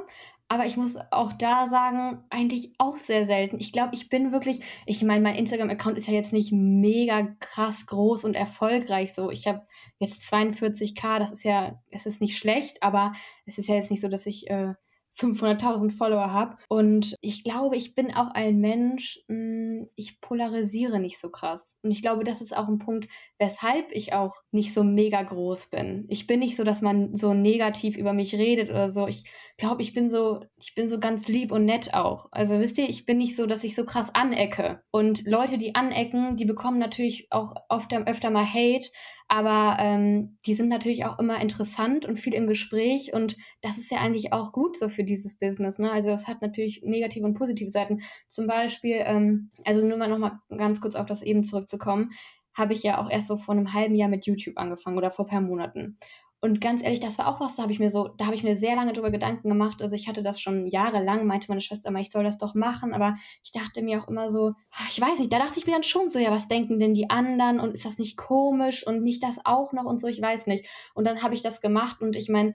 S3: aber ich muss auch da sagen, eigentlich auch sehr selten. Ich glaube, ich bin wirklich, ich meine, mein Instagram-Account ist ja jetzt nicht mega krass groß und erfolgreich so. Ich habe jetzt 42k, das ist ja, es ist nicht schlecht, aber es ist ja jetzt nicht so, dass ich äh, 500.000 Follower habe. Und ich glaube, ich bin auch ein Mensch, hm, ich polarisiere nicht so krass. Und ich glaube, das ist auch ein Punkt, weshalb ich auch nicht so mega groß bin. Ich bin nicht so, dass man so negativ über mich redet oder so. Ich glaube, ich bin so, ich bin so ganz lieb und nett auch. Also wisst ihr, ich bin nicht so, dass ich so krass anecke. Und Leute, die anecken, die bekommen natürlich auch oft öfter mal Hate, aber ähm, die sind natürlich auch immer interessant und viel im Gespräch und das ist ja eigentlich auch gut so für dieses Business. Ne? Also es hat natürlich negative und positive Seiten. Zum Beispiel, ähm, also nur mal noch mal ganz kurz auf das eben zurückzukommen, habe ich ja auch erst so vor einem halben Jahr mit YouTube angefangen oder vor ein paar Monaten. Und ganz ehrlich, das war auch was, da habe ich mir so, da habe ich mir sehr lange drüber Gedanken gemacht. Also ich hatte das schon jahrelang, meinte meine Schwester immer, ich soll das doch machen, aber ich dachte mir auch immer so, ah, ich weiß nicht, da dachte ich mir dann schon so, ja, was denken denn die anderen und ist das nicht komisch und nicht das auch noch und so, ich weiß nicht. Und dann habe ich das gemacht und ich meine,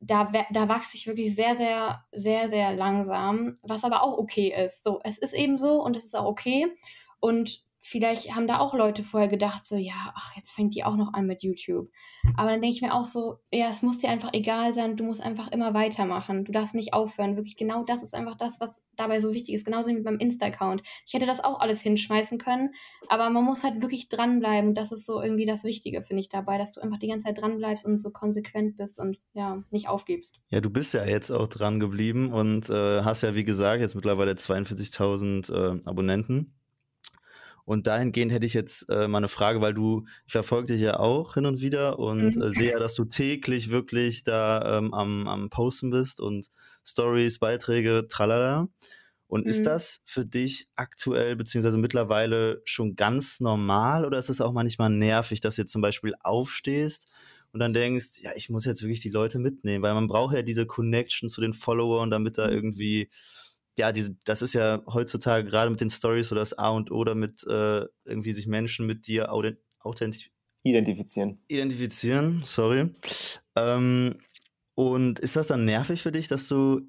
S3: da, da wachse ich wirklich sehr, sehr, sehr, sehr langsam, was aber auch okay ist. So, es ist eben so und es ist auch okay. Und vielleicht haben da auch Leute vorher gedacht, so, ja, ach, jetzt fängt die auch noch an mit YouTube. Aber dann denke ich mir auch so, ja, es muss dir einfach egal sein, du musst einfach immer weitermachen. Du darfst nicht aufhören. Wirklich genau das ist einfach das, was dabei so wichtig ist. Genauso wie beim Insta-Account. Ich hätte das auch alles hinschmeißen können, aber man muss halt wirklich dranbleiben. Das ist so irgendwie das Wichtige, finde ich, dabei, dass du einfach die ganze Zeit dranbleibst und so konsequent bist und ja, nicht aufgibst.
S1: Ja, du bist ja jetzt auch dran geblieben und äh, hast ja, wie gesagt, jetzt mittlerweile 42.000 äh, Abonnenten. Und dahingehend hätte ich jetzt äh, mal eine Frage, weil du, ich verfolge dich ja auch hin und wieder und mhm. äh, sehe ja, dass du täglich wirklich da ähm, am, am Posten bist und Stories, Beiträge, tralala. Und mhm. ist das für dich aktuell beziehungsweise mittlerweile schon ganz normal oder ist es auch manchmal nervig, dass du jetzt zum Beispiel aufstehst und dann denkst, ja, ich muss jetzt wirklich die Leute mitnehmen, weil man braucht ja diese Connection zu den Followern, damit da mhm. irgendwie ja, diese, das ist ja heutzutage gerade mit den Stories so das A und O, damit äh, irgendwie sich Menschen mit dir authentisch
S2: identifizieren.
S1: Identifizieren, sorry. Ähm, und ist das dann nervig für dich, dass du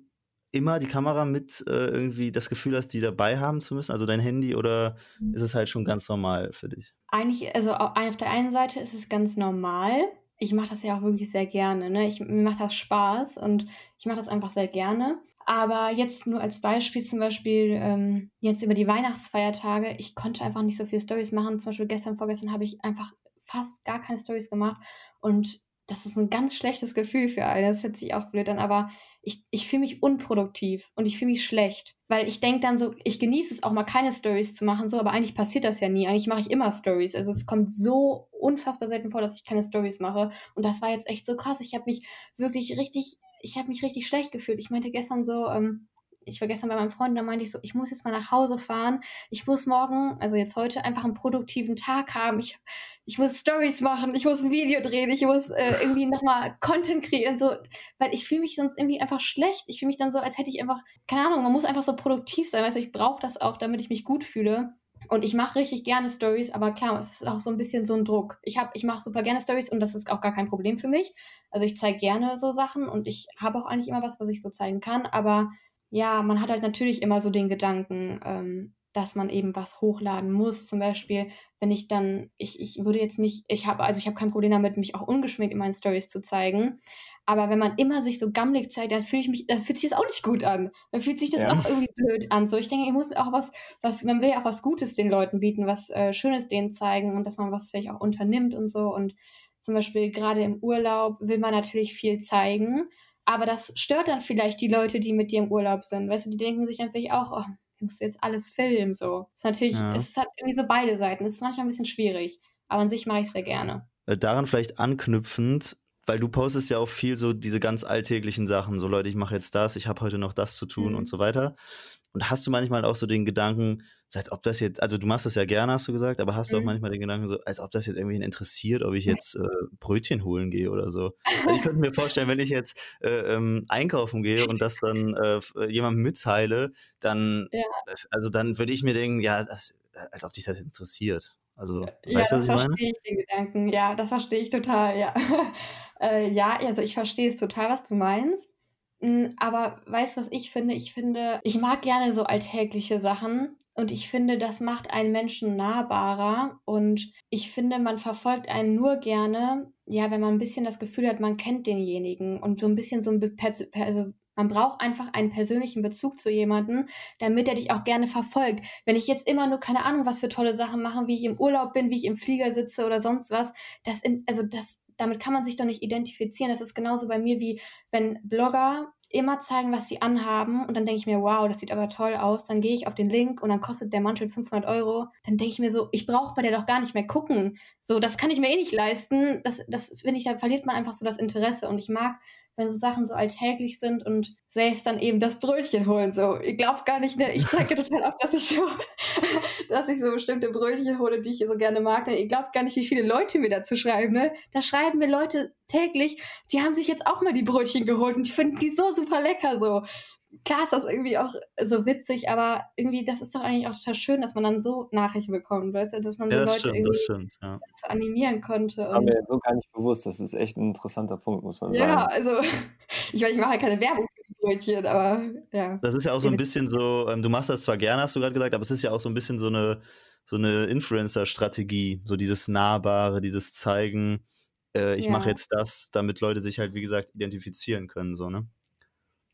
S1: immer die Kamera mit äh, irgendwie das Gefühl hast, die dabei haben zu müssen, also dein Handy, oder mhm. ist es halt schon ganz normal für dich?
S3: Eigentlich, also auf der einen Seite ist es ganz normal. Ich mache das ja auch wirklich sehr gerne. Ne? Ich, mir macht das Spaß und ich mache das einfach sehr gerne. Aber jetzt nur als Beispiel zum Beispiel ähm, jetzt über die Weihnachtsfeiertage, ich konnte einfach nicht so viele Stories machen. Zum Beispiel gestern, vorgestern habe ich einfach fast gar keine Stories gemacht und das ist ein ganz schlechtes Gefühl für alle. Das hört sich auch blöd an, aber ich, ich fühle mich unproduktiv und ich fühle mich schlecht, weil ich denke dann so, ich genieße es auch mal keine Stories zu machen, so, aber eigentlich passiert das ja nie. Eigentlich mache ich immer Stories. Also es kommt so unfassbar selten vor, dass ich keine Stories mache. Und das war jetzt echt so krass. Ich habe mich wirklich richtig, ich habe mich richtig schlecht gefühlt. Ich meinte gestern so, ähm, ich war gestern bei meinem Freund, da meinte ich so, ich muss jetzt mal nach Hause fahren. Ich muss morgen, also jetzt heute, einfach einen produktiven Tag haben. Ich, ich muss Stories machen, ich muss ein Video drehen, ich muss äh, irgendwie nochmal Content kreieren, so, weil ich fühle mich sonst irgendwie einfach schlecht. Ich fühle mich dann so, als hätte ich einfach, keine Ahnung, man muss einfach so produktiv sein. Weißt du, ich brauche das auch, damit ich mich gut fühle. Und ich mache richtig gerne Stories, aber klar, es ist auch so ein bisschen so ein Druck. Ich habe, ich mache super gerne Stories und das ist auch gar kein Problem für mich. Also ich zeige gerne so Sachen und ich habe auch eigentlich immer was, was ich so zeigen kann, aber ja, man hat halt natürlich immer so den Gedanken, ähm, dass man eben was hochladen muss. Zum Beispiel, wenn ich dann, ich, ich würde jetzt nicht, ich habe, also ich habe kein Problem damit, mich auch ungeschminkt in meinen Stories zu zeigen. Aber wenn man immer sich so gammelig zeigt, dann fühle ich mich, dann fühlt sich das auch nicht gut an. Dann fühlt sich das ja. auch irgendwie blöd an. So, ich denke, ich muss auch was, was, man will ja auch was Gutes den Leuten bieten, was äh, Schönes denen zeigen und dass man was vielleicht auch unternimmt und so. Und zum Beispiel gerade im Urlaub will man natürlich viel zeigen. Aber das stört dann vielleicht die Leute, die mit dir im Urlaub sind. Weißt du, die denken sich dann vielleicht auch, oh, musst du jetzt alles filmen. So. Das ist natürlich, ja. es hat irgendwie so beide Seiten. Das ist manchmal ein bisschen schwierig. Aber an sich mache ich es sehr gerne.
S1: Äh, daran vielleicht anknüpfend, weil du postest ja auch viel so diese ganz alltäglichen Sachen, so Leute, ich mache jetzt das, ich habe heute noch das zu tun mhm. und so weiter. Und hast du manchmal auch so den Gedanken, so als ob das jetzt, also du machst das ja gerne, hast du gesagt, aber hast du auch mhm. manchmal den Gedanken, so als ob das jetzt irgendwie interessiert, ob ich jetzt äh, Brötchen holen gehe oder so. Also ich könnte mir vorstellen, wenn ich jetzt äh, ähm, einkaufen gehe und das dann äh, jemandem mitteile, dann, ja. das, also dann würde ich mir denken, ja, das, als ob dich das interessiert. Also,
S3: ja, weißt du, was ich verstehe meine? ich den Gedanken. Ja, das verstehe ich total, ja. äh, ja, also ich verstehe es total, was du meinst. Aber weißt du, was ich finde? Ich finde, ich mag gerne so alltägliche Sachen und ich finde, das macht einen Menschen nahbarer und ich finde, man verfolgt einen nur gerne, ja, wenn man ein bisschen das Gefühl hat, man kennt denjenigen und so ein bisschen so ein, also man braucht einfach einen persönlichen Bezug zu jemandem, damit er dich auch gerne verfolgt. Wenn ich jetzt immer nur keine Ahnung, was für tolle Sachen mache, wie ich im Urlaub bin, wie ich im Flieger sitze oder sonst was, das, also das, damit kann man sich doch nicht identifizieren. Das ist genauso bei mir wie wenn Blogger immer zeigen, was sie anhaben und dann denke ich mir, wow, das sieht aber toll aus. Dann gehe ich auf den Link und dann kostet der Mantel 500 Euro. Dann denke ich mir so, ich brauche bei der doch gar nicht mehr gucken. So, das kann ich mir eh nicht leisten. Das, das finde ich, da verliert man einfach so das Interesse und ich mag wenn so Sachen so alltäglich sind und selbst dann eben das Brötchen holen. So, ich glaube gar nicht, ne? ich zeige total auf, dass ich so, dass ich so bestimmte Brötchen hole, die ich so gerne mag. Ne? Ich glaube gar nicht, wie viele Leute mir dazu schreiben. Ne? Da schreiben mir Leute täglich, die haben sich jetzt auch mal die Brötchen geholt und die finden die so super lecker so klar ist das irgendwie auch so witzig, aber irgendwie, das ist doch eigentlich auch total schön, dass man dann so Nachrichten bekommt, weißt du, dass man so ja, Leute
S1: stimmt, irgendwie stimmt, ja.
S3: so animieren konnte.
S2: Das war mir so gar nicht bewusst, das ist echt ein interessanter Punkt, muss man
S3: ja,
S2: sagen.
S3: Ja, also ich meine, ich mache ja keine Werbung für die Brötchen, aber ja.
S1: Das ist ja auch so ein bisschen so, ähm, du machst das zwar gerne, hast du gerade gesagt, aber es ist ja auch so ein bisschen so eine, so eine Influencer-Strategie, so dieses Nahbare, dieses Zeigen, äh, ich ja. mache jetzt das, damit Leute sich halt, wie gesagt, identifizieren können, so, ne?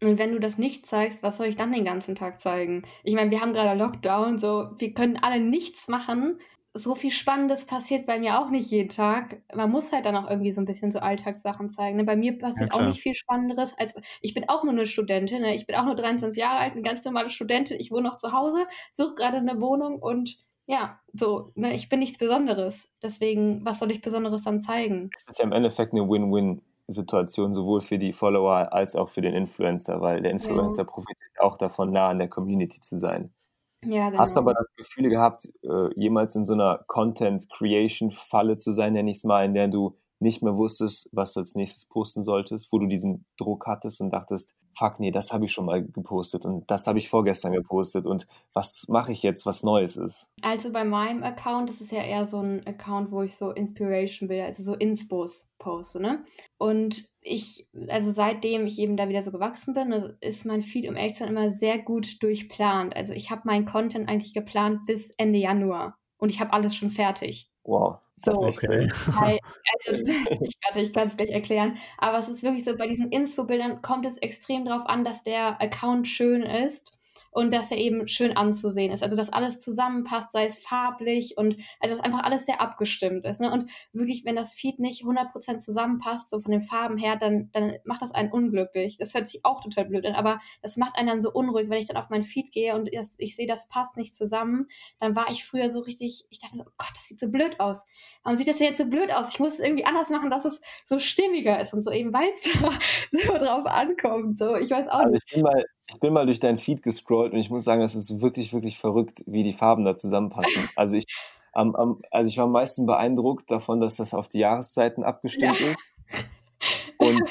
S3: Und wenn du das nicht zeigst, was soll ich dann den ganzen Tag zeigen? Ich meine, wir haben gerade Lockdown, so, wir können alle nichts machen. So viel Spannendes passiert bei mir auch nicht jeden Tag. Man muss halt dann auch irgendwie so ein bisschen so Alltagssachen zeigen. Ne? Bei mir passiert ja, auch nicht viel Spannenderes. Als, ich bin auch nur eine Studentin. Ne? Ich bin auch nur 23 Jahre alt, eine ganz normale Studentin. Ich wohne noch zu Hause, suche gerade eine Wohnung und ja, so, ne? ich bin nichts Besonderes. Deswegen, was soll ich Besonderes dann zeigen?
S2: Das ist ja im Endeffekt eine Win-Win Situation sowohl für die Follower als auch für den Influencer, weil der Influencer ja. profitiert auch davon, nah an der Community zu sein. Ja, genau. Hast du aber das Gefühl gehabt, äh, jemals in so einer Content-Creation-Falle zu sein, nenne ich es mal, in der du nicht mehr wusstest, was du als nächstes posten solltest, wo du diesen Druck hattest und dachtest, fuck, nee, das habe ich schon mal gepostet und das habe ich vorgestern gepostet und was mache ich jetzt, was Neues ist?
S3: Also bei meinem Account, das ist ja eher so ein Account, wo ich so Inspiration Bilder, also so Inspos poste, ne? Und ich, also seitdem ich eben da wieder so gewachsen bin, ist mein Feed um ehrlich immer sehr gut durchplant. Also ich habe meinen Content eigentlich geplant bis Ende Januar und ich habe alles schon fertig.
S2: Wow. Das so, okay.
S3: Weil, also, ich, warte, ich kann es gleich erklären. Aber es ist wirklich so, bei diesen Infobildern kommt es extrem darauf an, dass der Account schön ist und dass er eben schön anzusehen ist. Also, dass alles zusammenpasst, sei es farblich und also, dass einfach alles sehr abgestimmt ist. Ne? Und wirklich, wenn das Feed nicht 100% zusammenpasst, so von den Farben her, dann, dann macht das einen unglücklich. Das hört sich auch total blöd an, aber das macht einen dann so unruhig, wenn ich dann auf mein Feed gehe und ich, ich sehe, das passt nicht zusammen. Dann war ich früher so richtig, ich dachte mir so, oh Gott, das sieht so blöd aus. Warum sieht das denn jetzt so blöd aus? Ich muss es irgendwie anders machen, dass es so stimmiger ist und so eben, weil es da so drauf ankommt. So, ich weiß auch also
S2: nicht. Ich bin mal ich bin mal durch dein Feed gescrollt und ich muss sagen, es ist wirklich, wirklich verrückt, wie die Farben da zusammenpassen. Also ich, am, am, also ich war am meisten beeindruckt davon, dass das auf die Jahreszeiten abgestimmt ja. ist. Und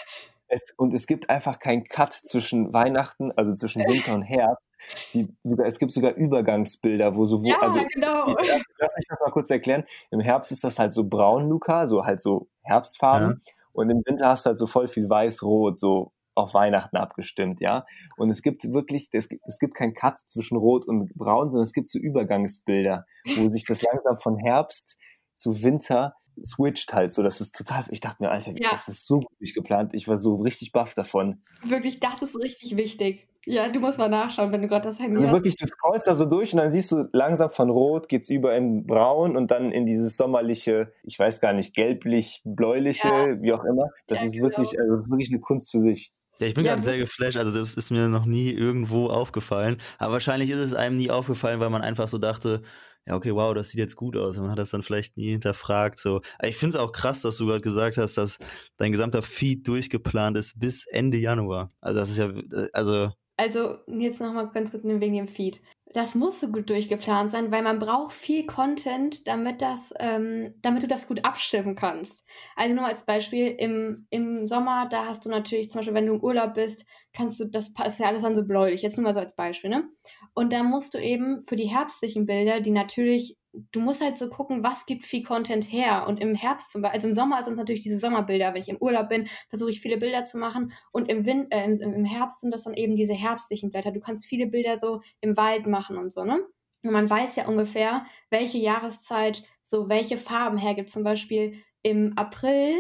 S2: es, und es gibt einfach keinen Cut zwischen Weihnachten, also zwischen Winter und Herbst. Die, sogar, es gibt sogar Übergangsbilder, wo so, wo,
S3: ja,
S2: also,
S3: genau.
S2: lass, lass, mich das mal kurz erklären. Im Herbst ist das halt so braun, Luca, so halt so Herbstfarben. Ja. Und im Winter hast du halt so voll viel weiß-rot, so auf Weihnachten abgestimmt, ja. Und es gibt wirklich, es gibt, es gibt keinen Cut zwischen Rot und Braun, sondern es gibt so Übergangsbilder, wo sich das langsam von Herbst zu Winter switcht halt so. Das ist total, ich dachte mir, Alter, ja. das ist so gut geplant. Ich war so richtig baff davon.
S3: Wirklich, das ist richtig wichtig. Ja, du musst mal nachschauen, wenn du gerade das Handy
S2: also hast. Wirklich, du scrollst da so durch und dann siehst du langsam von Rot geht's über in Braun und dann in dieses sommerliche, ich weiß gar nicht, gelblich, bläuliche, ja. wie auch immer. Das ja, ist genau. wirklich, also das ist wirklich eine Kunst für sich.
S1: Ja, ich bin ja, gerade sehr geflasht. Also, das ist mir noch nie irgendwo aufgefallen. Aber wahrscheinlich ist es einem nie aufgefallen, weil man einfach so dachte, ja, okay, wow, das sieht jetzt gut aus. Und man hat das dann vielleicht nie hinterfragt. So. ich finde es auch krass, dass du gerade gesagt hast, dass dein gesamter Feed durchgeplant ist bis Ende Januar. Also, das ist ja, äh, also.
S3: Also, jetzt nochmal ganz kurz wegen dem Feed das muss so gut durchgeplant sein, weil man braucht viel Content, damit, das, ähm, damit du das gut abstimmen kannst. Also nur als Beispiel, im, im Sommer, da hast du natürlich zum Beispiel, wenn du im Urlaub bist, kannst du, das ist ja alles dann so bläulich, jetzt nur mal so als Beispiel, ne? Und dann musst du eben für die herbstlichen Bilder, die natürlich du musst halt so gucken, was gibt viel Content her. Und im Herbst zum Beispiel, also im Sommer sind es natürlich diese Sommerbilder. Wenn ich im Urlaub bin, versuche ich viele Bilder zu machen. Und im, Wind, äh, im, im Herbst sind das dann eben diese herbstlichen Blätter. Du kannst viele Bilder so im Wald machen und so, ne? Und man weiß ja ungefähr, welche Jahreszeit so welche Farben hergibt. Zum Beispiel im April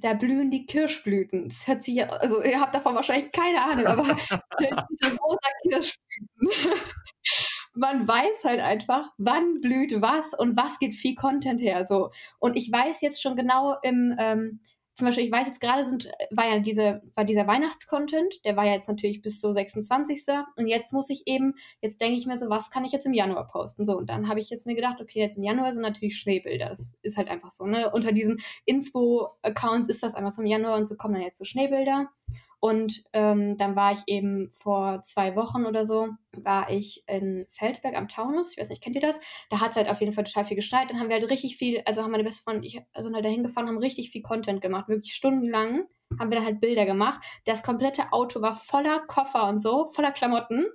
S3: da blühen die Kirschblüten. Das hört sich ja, also ihr habt davon wahrscheinlich keine Ahnung, aber diese rosa Kirschblüten man weiß halt einfach, wann blüht was und was geht viel Content her. So. Und ich weiß jetzt schon genau im, ähm, zum Beispiel, ich weiß jetzt gerade sind, war ja diese, war dieser Weihnachtscontent, der war ja jetzt natürlich bis so 26. Und jetzt muss ich eben, jetzt denke ich mir so, was kann ich jetzt im Januar posten? So, und dann habe ich jetzt mir gedacht, okay, jetzt im Januar sind natürlich Schneebilder. Das ist halt einfach so, ne? Unter diesen Inspo-Accounts ist das einfach so im Januar und so kommen dann jetzt so Schneebilder. Und ähm, dann war ich eben vor zwei Wochen oder so, war ich in Feldberg am Taunus. Ich weiß nicht, kennt ihr das? Da hat es halt auf jeden Fall total viel geschneit. Dann haben wir halt richtig viel, also haben meine beste Freundin und ich sind halt dahin gefahren, haben richtig viel Content gemacht. Wirklich stundenlang haben wir dann halt Bilder gemacht. Das komplette Auto war voller Koffer und so, voller Klamotten.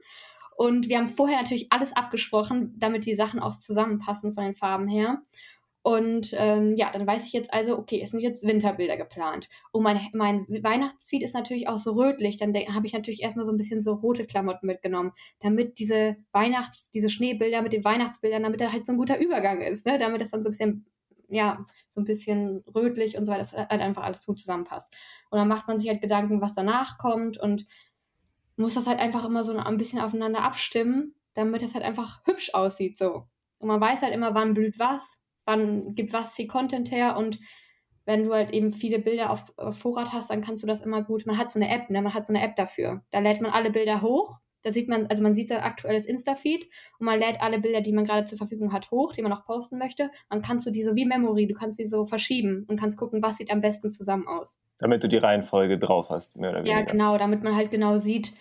S3: Und wir haben vorher natürlich alles abgesprochen, damit die Sachen auch zusammenpassen von den Farben her. Und ähm, ja, dann weiß ich jetzt also, okay, es sind jetzt Winterbilder geplant. Und mein, mein Weihnachtsfeed ist natürlich auch so rötlich. Dann habe ich natürlich erstmal so ein bisschen so rote Klamotten mitgenommen, damit diese Weihnachts-, diese Schneebilder mit den Weihnachtsbildern, damit da halt so ein guter Übergang ist, ne? damit das dann so ein bisschen, ja, so ein bisschen rötlich und so weiter, dass halt einfach alles gut zusammenpasst. Und dann macht man sich halt Gedanken, was danach kommt und muss das halt einfach immer so ein bisschen aufeinander abstimmen, damit das halt einfach hübsch aussieht so. Und man weiß halt immer, wann blüht was wann gibt was viel Content her und wenn du halt eben viele Bilder auf, auf, Vorrat hast, dann kannst du das immer gut. Man hat so eine App, ne? Man hat so eine App dafür. Da lädt man alle Bilder hoch. Da sieht man, also man sieht sein aktuelles Insta-Feed und man lädt alle Bilder, die man gerade zur Verfügung hat, hoch, die man noch posten möchte. Dann kannst du die so wie Memory, du kannst die so verschieben und kannst gucken, was sieht am besten zusammen aus.
S2: Damit du die Reihenfolge drauf hast, mehr oder
S3: weniger. Ja, genau, damit man halt genau sieht,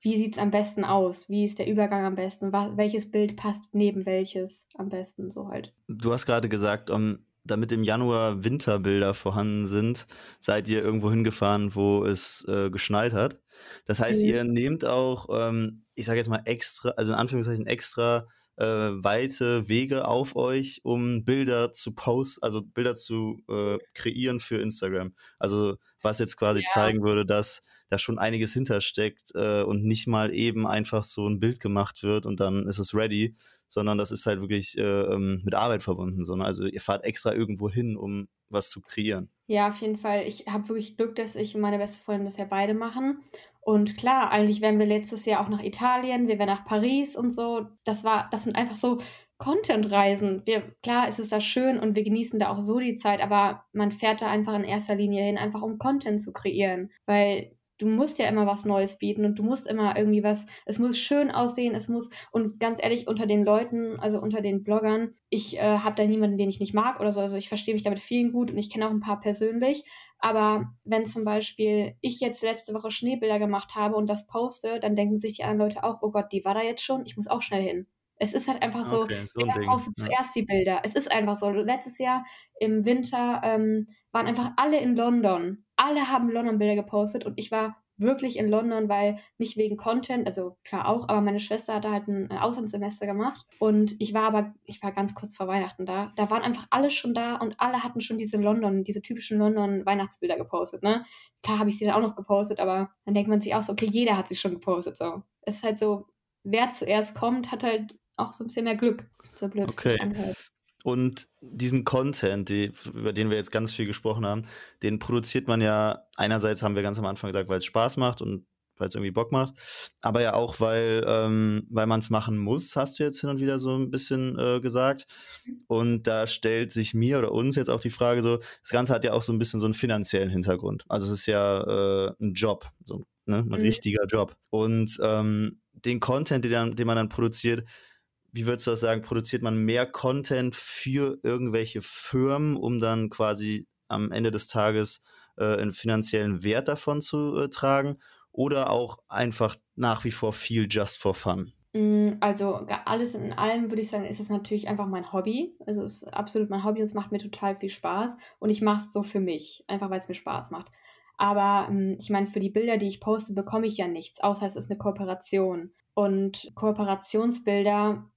S3: wie sieht es am besten aus? Wie ist der Übergang am besten? Was, welches Bild passt neben welches am besten? So halt.
S1: Du hast gerade gesagt, um, damit im Januar Winterbilder vorhanden sind, seid ihr irgendwo hingefahren, wo es äh, geschneit hat. Das heißt, mhm. ihr nehmt auch, ähm, ich sage jetzt mal extra, also in Anführungszeichen extra äh, weite Wege auf euch, um Bilder zu posten, also Bilder zu äh, kreieren für Instagram. Also was jetzt quasi ja. zeigen würde, dass da schon einiges hintersteckt äh, und nicht mal eben einfach so ein Bild gemacht wird und dann ist es ready, sondern das ist halt wirklich äh, ähm, mit Arbeit verbunden. So, ne? Also ihr fahrt extra irgendwo hin, um was zu kreieren.
S3: Ja, auf jeden Fall. Ich habe wirklich Glück, dass ich und meine beste Freundin das ja beide machen. Und klar, eigentlich wären wir letztes Jahr auch nach Italien, wir wären nach Paris und so. Das war, das sind einfach so Content-Reisen. Wir, klar ist es da schön und wir genießen da auch so die Zeit, aber man fährt da einfach in erster Linie hin, einfach um Content zu kreieren. Weil du musst ja immer was Neues bieten und du musst immer irgendwie was, es muss schön aussehen, es muss, und ganz ehrlich, unter den Leuten, also unter den Bloggern, ich äh, habe da niemanden, den ich nicht mag oder so, also ich verstehe mich damit vielen gut und ich kenne auch ein paar persönlich, aber wenn zum Beispiel ich jetzt letzte Woche Schneebilder gemacht habe und das poste, dann denken sich die anderen Leute auch, oh Gott, die war da jetzt schon, ich muss auch schnell hin. Es ist halt einfach so, okay, so wer postet ja. zuerst die Bilder? Es ist einfach so. Letztes Jahr im Winter ähm, waren einfach alle in London. Alle haben London-Bilder gepostet und ich war wirklich in London, weil nicht wegen Content, also klar auch, aber meine Schwester hatte halt ein Auslandssemester gemacht und ich war aber, ich war ganz kurz vor Weihnachten da. Da waren einfach alle schon da und alle hatten schon diese London, diese typischen London-Weihnachtsbilder gepostet, ne? Klar habe ich sie dann auch noch gepostet, aber dann denkt man sich auch so, okay, jeder hat sie schon gepostet, so. Es ist halt so, wer zuerst kommt, hat halt auch so ein bisschen mehr Glück. So blöd
S1: okay. Und diesen Content, die, über den wir jetzt ganz viel gesprochen haben, den produziert man ja, einerseits haben wir ganz am Anfang gesagt, weil es Spaß macht und weil es irgendwie Bock macht, aber ja auch, weil, ähm, weil man es machen muss, hast du jetzt hin und wieder so ein bisschen äh, gesagt. Und da stellt sich mir oder uns jetzt auch die Frage so, das Ganze hat ja auch so ein bisschen so einen finanziellen Hintergrund. Also es ist ja äh, ein Job, so ne? ein mhm. richtiger Job. Und ähm, den Content, den, den man dann produziert, wie würdest du das sagen, produziert man mehr Content für irgendwelche Firmen, um dann quasi am Ende des Tages äh, einen finanziellen Wert davon zu äh, tragen oder auch einfach nach wie vor viel just for fun?
S3: Mm, also alles in allem würde ich sagen, ist es natürlich einfach mein Hobby. Also es ist absolut mein Hobby und es macht mir total viel Spaß. Und ich mache es so für mich, einfach weil es mir Spaß macht. Aber mm, ich meine, für die Bilder, die ich poste, bekomme ich ja nichts, außer es ist eine Kooperation. Und Kooperationsbilder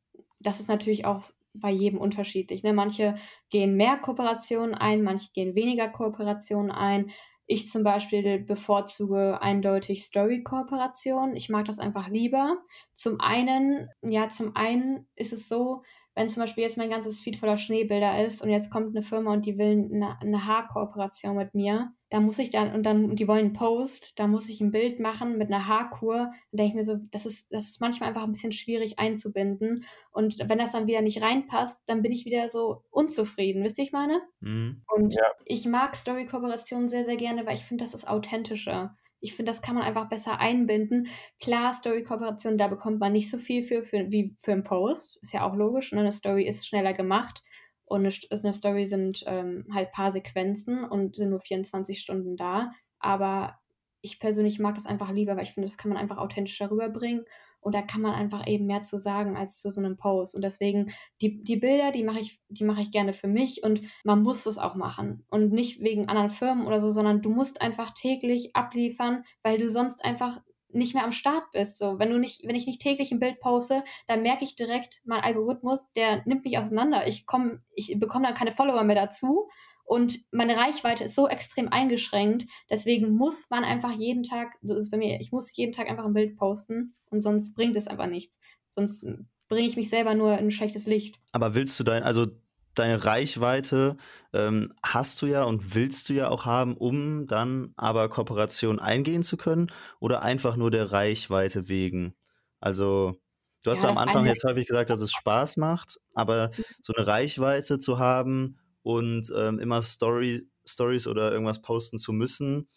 S3: das ist natürlich auch bei jedem unterschiedlich. Ne? Manche gehen mehr Kooperationen ein, manche gehen weniger Kooperationen ein. Ich zum Beispiel bevorzuge eindeutig Story-Kooperation. Ich mag das einfach lieber. Zum einen, ja, zum einen ist es so, wenn zum Beispiel jetzt mein ganzes Feed voller Schneebilder ist und jetzt kommt eine Firma und die will eine, eine Haarkooperation mit mir, da muss ich dann, und dann, die wollen einen Post, da muss ich ein Bild machen mit einer Haarkur. Dann denke ich mir so, das ist, das ist manchmal einfach ein bisschen schwierig einzubinden. Und wenn das dann wieder nicht reinpasst, dann bin ich wieder so unzufrieden. Wisst ihr, ich meine? Mhm. Und ja. ich mag Story-Kooperationen sehr, sehr gerne, weil ich finde, das ist authentischer. Ich finde, das kann man einfach besser einbinden. Klar, Story-Kooperation, da bekommt man nicht so viel für, für wie für einen Post. Ist ja auch logisch. Ne? Eine Story ist schneller gemacht. Und eine, eine Story sind ähm, halt paar Sequenzen und sind nur 24 Stunden da. Aber ich persönlich mag das einfach lieber, weil ich finde, das kann man einfach authentischer rüberbringen und da kann man einfach eben mehr zu sagen als zu so einem Post. Und deswegen, die, die Bilder, die mache ich, die mache ich gerne für mich und man muss es auch machen. Und nicht wegen anderen Firmen oder so, sondern du musst einfach täglich abliefern, weil du sonst einfach nicht mehr am Start bist. So, wenn du nicht, wenn ich nicht täglich ein Bild poste, dann merke ich direkt, mein Algorithmus, der nimmt mich auseinander. Ich komme, ich bekomme dann keine Follower mehr dazu und meine Reichweite ist so extrem eingeschränkt. Deswegen muss man einfach jeden Tag, so ist es bei mir, ich muss jeden Tag einfach ein Bild posten und sonst bringt es einfach nichts. Sonst bringe ich mich selber nur in ein schlechtes Licht.
S1: Aber willst du dein, also deine Reichweite ähm, hast du ja und willst du ja auch haben, um dann aber Kooperation eingehen zu können oder einfach nur der Reichweite wegen? Also du hast ja, ja am Anfang jetzt häufig gesagt, dass es Spaß macht, aber mhm. so eine Reichweite zu haben und ähm, immer Story, Stories oder irgendwas posten zu müssen.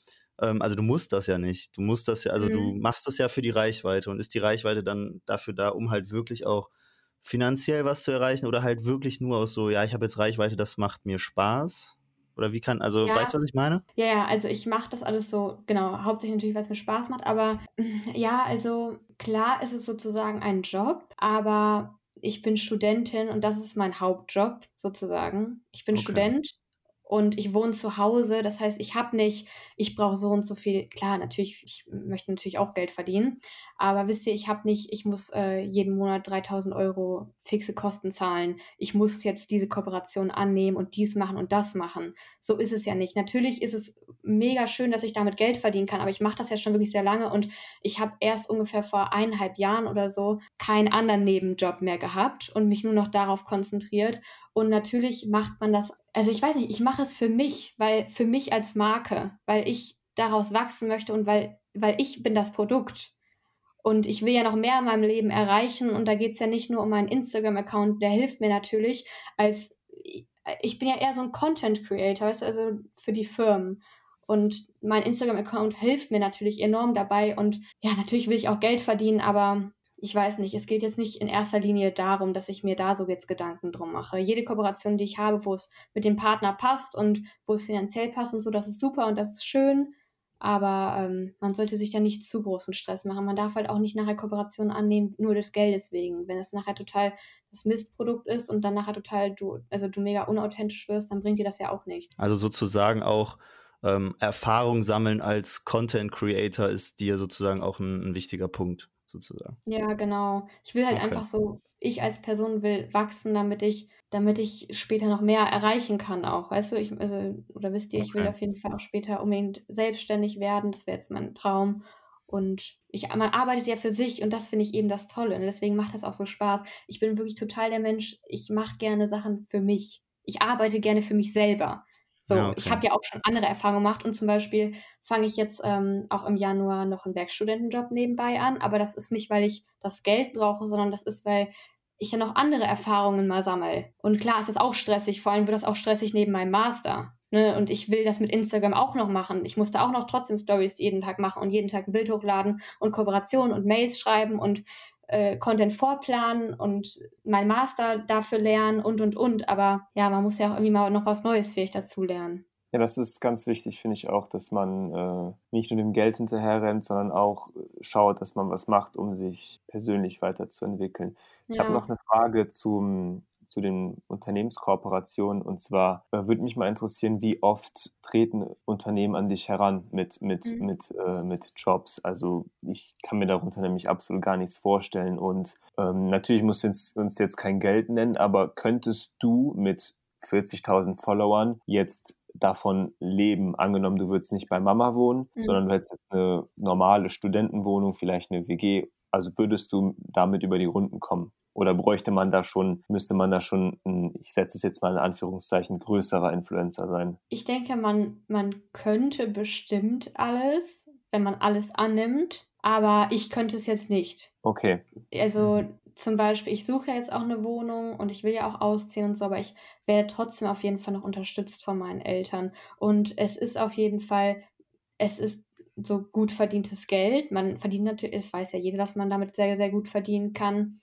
S1: Ähm, also du musst das ja nicht. Du musst das ja, also mhm. du machst das ja für die Reichweite und ist die Reichweite dann dafür da, um halt wirklich auch finanziell was zu erreichen oder halt wirklich nur aus so, ja, ich habe jetzt Reichweite, das macht mir Spaß? Oder wie kann, also ja. weißt du, was ich meine?
S3: Ja, ja, also ich mache das alles so, genau, hauptsächlich natürlich, weil es mir Spaß macht, aber ja, also klar ist es sozusagen ein Job, aber ich bin Studentin und das ist mein Hauptjob sozusagen. Ich bin
S1: Okay.
S3: Student und ich wohne zu Hause. Das heißt, ich habe nicht, ich brauche so und so viel. Klar, natürlich, ich möchte natürlich auch Geld verdienen. Aber wisst ihr, ich habe nicht, ich muss äh, jeden Monat 3000 Euro fixe Kosten zahlen. Ich muss jetzt diese Kooperation annehmen und dies machen und das machen. So ist es ja nicht. Natürlich ist es mega schön, dass ich damit Geld verdienen kann, aber ich mache das ja schon wirklich sehr lange und ich habe erst ungefähr vor eineinhalb Jahren oder so keinen anderen Nebenjob mehr gehabt und mich nur noch darauf konzentriert. Und natürlich macht man das, also ich weiß nicht, ich mache es für mich, weil für mich als Marke, weil ich daraus wachsen möchte und weil, weil ich bin das Produkt. Und ich will ja noch mehr in meinem Leben erreichen. Und da geht es ja nicht nur um meinen Instagram-Account, der hilft mir natürlich, als ich bin ja eher so ein Content-Creator, weißt du, also für die Firmen. Und mein Instagram-Account hilft mir natürlich enorm dabei. Und ja, natürlich will ich auch Geld verdienen, aber ich weiß nicht, es geht jetzt nicht in erster Linie darum, dass ich mir da so jetzt Gedanken drum mache. Jede Kooperation, die ich habe, wo es mit dem Partner passt und wo es finanziell passt und so, das ist super und das ist schön. Aber ähm, man sollte sich da nicht zu großen Stress machen. Man darf halt auch nicht nachher Kooperationen annehmen, nur des Geldes wegen. Wenn es nachher total das Mistprodukt ist und dann nachher total du, also du mega unauthentisch wirst, dann bringt dir das ja auch nichts.
S1: Also sozusagen auch ähm, Erfahrung sammeln als Content Creator ist dir sozusagen auch ein, ein wichtiger Punkt, sozusagen.
S3: Ja, genau. Ich will halt
S1: Okay.
S3: einfach so, ich als Person will wachsen, damit ich, damit ich später noch mehr erreichen kann auch. Weißt du, ich, also, oder wisst ihr, ich will
S1: Okay.
S3: auf jeden Fall auch später unbedingt selbstständig werden. Das wäre jetzt mein Traum. Und ich, man arbeitet ja für sich und das finde ich eben das Tolle. Und deswegen macht das auch so Spaß. Ich bin wirklich total der Mensch, ich mache gerne Sachen für mich. Ich arbeite gerne für mich selber. So,
S1: Ja,
S3: ich
S1: okay.
S3: habe ja auch schon andere Erfahrungen gemacht und zum Beispiel fange ich jetzt ähm, auch im Januar noch einen Werkstudentenjob nebenbei an, aber das ist nicht, weil ich das Geld brauche, sondern das ist, weil ich ja noch andere Erfahrungen mal sammle. Und klar ist das auch stressig, vor allem wird das auch stressig neben meinem Master. Ne? Und ich will das mit Instagram auch noch machen. Ich musste auch noch trotzdem Stories jeden Tag machen und jeden Tag ein Bild hochladen und Kooperationen und Mails schreiben und äh, Content vorplanen und mein Master dafür lernen und und und. Aber ja, man muss ja auch irgendwie mal noch was Neues vielleicht dazu lernen.
S2: Ja, das ist ganz wichtig, finde ich auch, dass man äh, nicht nur dem Geld hinterherrennt, sondern auch äh, schaut, dass man was macht, um sich persönlich weiterzuentwickeln. Ich habe
S3: Ja.
S2: noch eine Frage zum, zu den Unternehmenskooperationen und zwar äh, würde mich mal interessieren, wie oft treten Unternehmen an dich heran mit, mit,
S3: Mhm.
S2: mit, äh, mit Jobs? Also ich kann mir darunter nämlich absolut gar nichts vorstellen und ähm, natürlich musst du uns, uns jetzt kein Geld nennen, aber könntest du mit 40.000 Followern jetzt davon leben? Angenommen, du würdest nicht bei Mama wohnen,
S3: Mhm.
S2: sondern du hättest jetzt eine normale Studentenwohnung, vielleicht eine WG. Also würdest du damit über die Runden kommen? Oder bräuchte man da schon, müsste man da schon, ein, ich setze es jetzt mal in Anführungszeichen, größerer Influencer sein?
S3: Ich denke, man, man könnte bestimmt alles, wenn man alles annimmt, aber ich könnte es jetzt nicht.
S2: Okay,
S3: Also zum Beispiel, ich suche ja jetzt auch eine Wohnung und ich will ja auch ausziehen und so, aber ich werde trotzdem auf jeden Fall noch unterstützt von meinen Eltern. Und es ist auf jeden Fall, es ist so gut verdientes Geld. Man verdient natürlich, es weiß ja jeder, dass man damit sehr, sehr gut verdienen kann.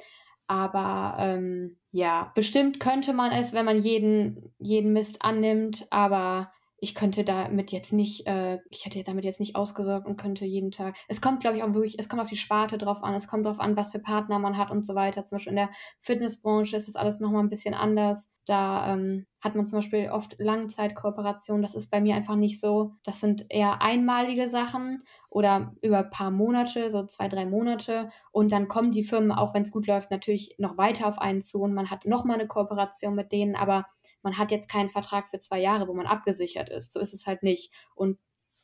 S3: Aber ähm, ja, bestimmt könnte man es, wenn man jeden, jeden Mist annimmt, aber ich könnte damit jetzt nicht, äh, ich hätte damit jetzt nicht ausgesorgt und könnte jeden Tag. Es kommt, glaube ich, auch wirklich, es kommt auf die Sparte drauf an, es kommt drauf an, was für Partner man hat und so weiter. Zum Beispiel in der Fitnessbranche ist das alles nochmal ein bisschen anders. Da ähm, hat man zum Beispiel oft Langzeitkooperationen. Das ist bei mir einfach nicht so. Das sind eher einmalige Sachen oder über ein paar Monate, so zwei, drei Monate. Und dann kommen die Firmen, auch wenn es gut läuft, natürlich noch weiter auf einen zu und man hat nochmal eine Kooperation mit denen, aber man hat jetzt keinen Vertrag für zwei Jahre, wo man abgesichert ist. So ist es halt nicht. Und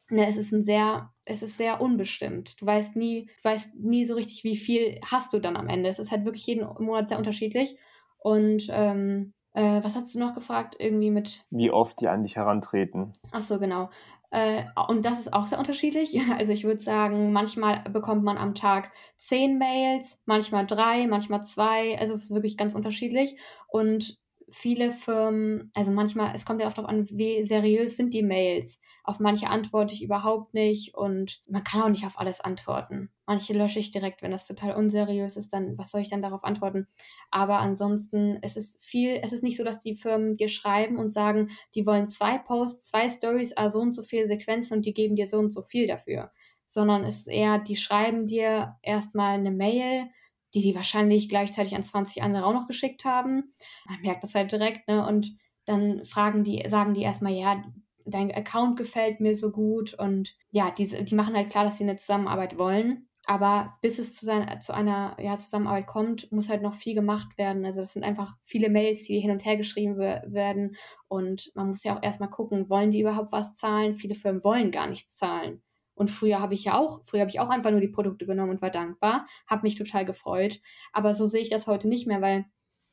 S3: ne, es ist ein sehr, es ist sehr unbestimmt. Du weißt nie, du weißt nie so richtig, wie viel hast du dann am Ende. Es ist halt wirklich jeden Monat sehr unterschiedlich. Und ähm, äh, was hast du noch gefragt? Irgendwie mit
S2: wie oft die an dich herantreten?
S3: Ach so, genau. Äh, und das ist auch sehr unterschiedlich. Also ich würde sagen, manchmal bekommt man am Tag zehn Mails, manchmal drei, manchmal zwei. Also es ist wirklich ganz unterschiedlich. Und viele Firmen, also manchmal, es kommt ja auch darauf an, wie seriös sind die Mails. Auf manche antworte ich überhaupt nicht und man kann auch nicht auf alles antworten. Manche lösche ich direkt, wenn das total unseriös ist, dann was soll ich dann darauf antworten? Aber ansonsten, es ist viel, es ist nicht so, dass die Firmen dir schreiben und sagen, die wollen zwei Posts, zwei Stories, ah, so und so viele Sequenzen und die geben dir so und so viel dafür. Sondern es ist eher, die schreiben dir erstmal eine Mail, die die wahrscheinlich gleichzeitig an 20 andere auch noch geschickt haben. Man merkt das halt direkt, ne? Und dann fragen die, sagen die erstmal, ja, dein Account gefällt mir so gut und ja, die, die machen halt klar, dass sie eine Zusammenarbeit wollen. Aber bis es zu, sein, zu einer ja, Zusammenarbeit kommt, muss halt noch viel gemacht werden. Also das sind einfach viele Mails, die hin und her geschrieben werden. Und man muss ja auch erstmal gucken, wollen die überhaupt was zahlen? Viele Firmen wollen gar nichts zahlen. Und früher habe ich ja auch, früher habe ich auch einfach nur die Produkte genommen und war dankbar, habe mich total gefreut. Aber so sehe ich das heute nicht mehr, weil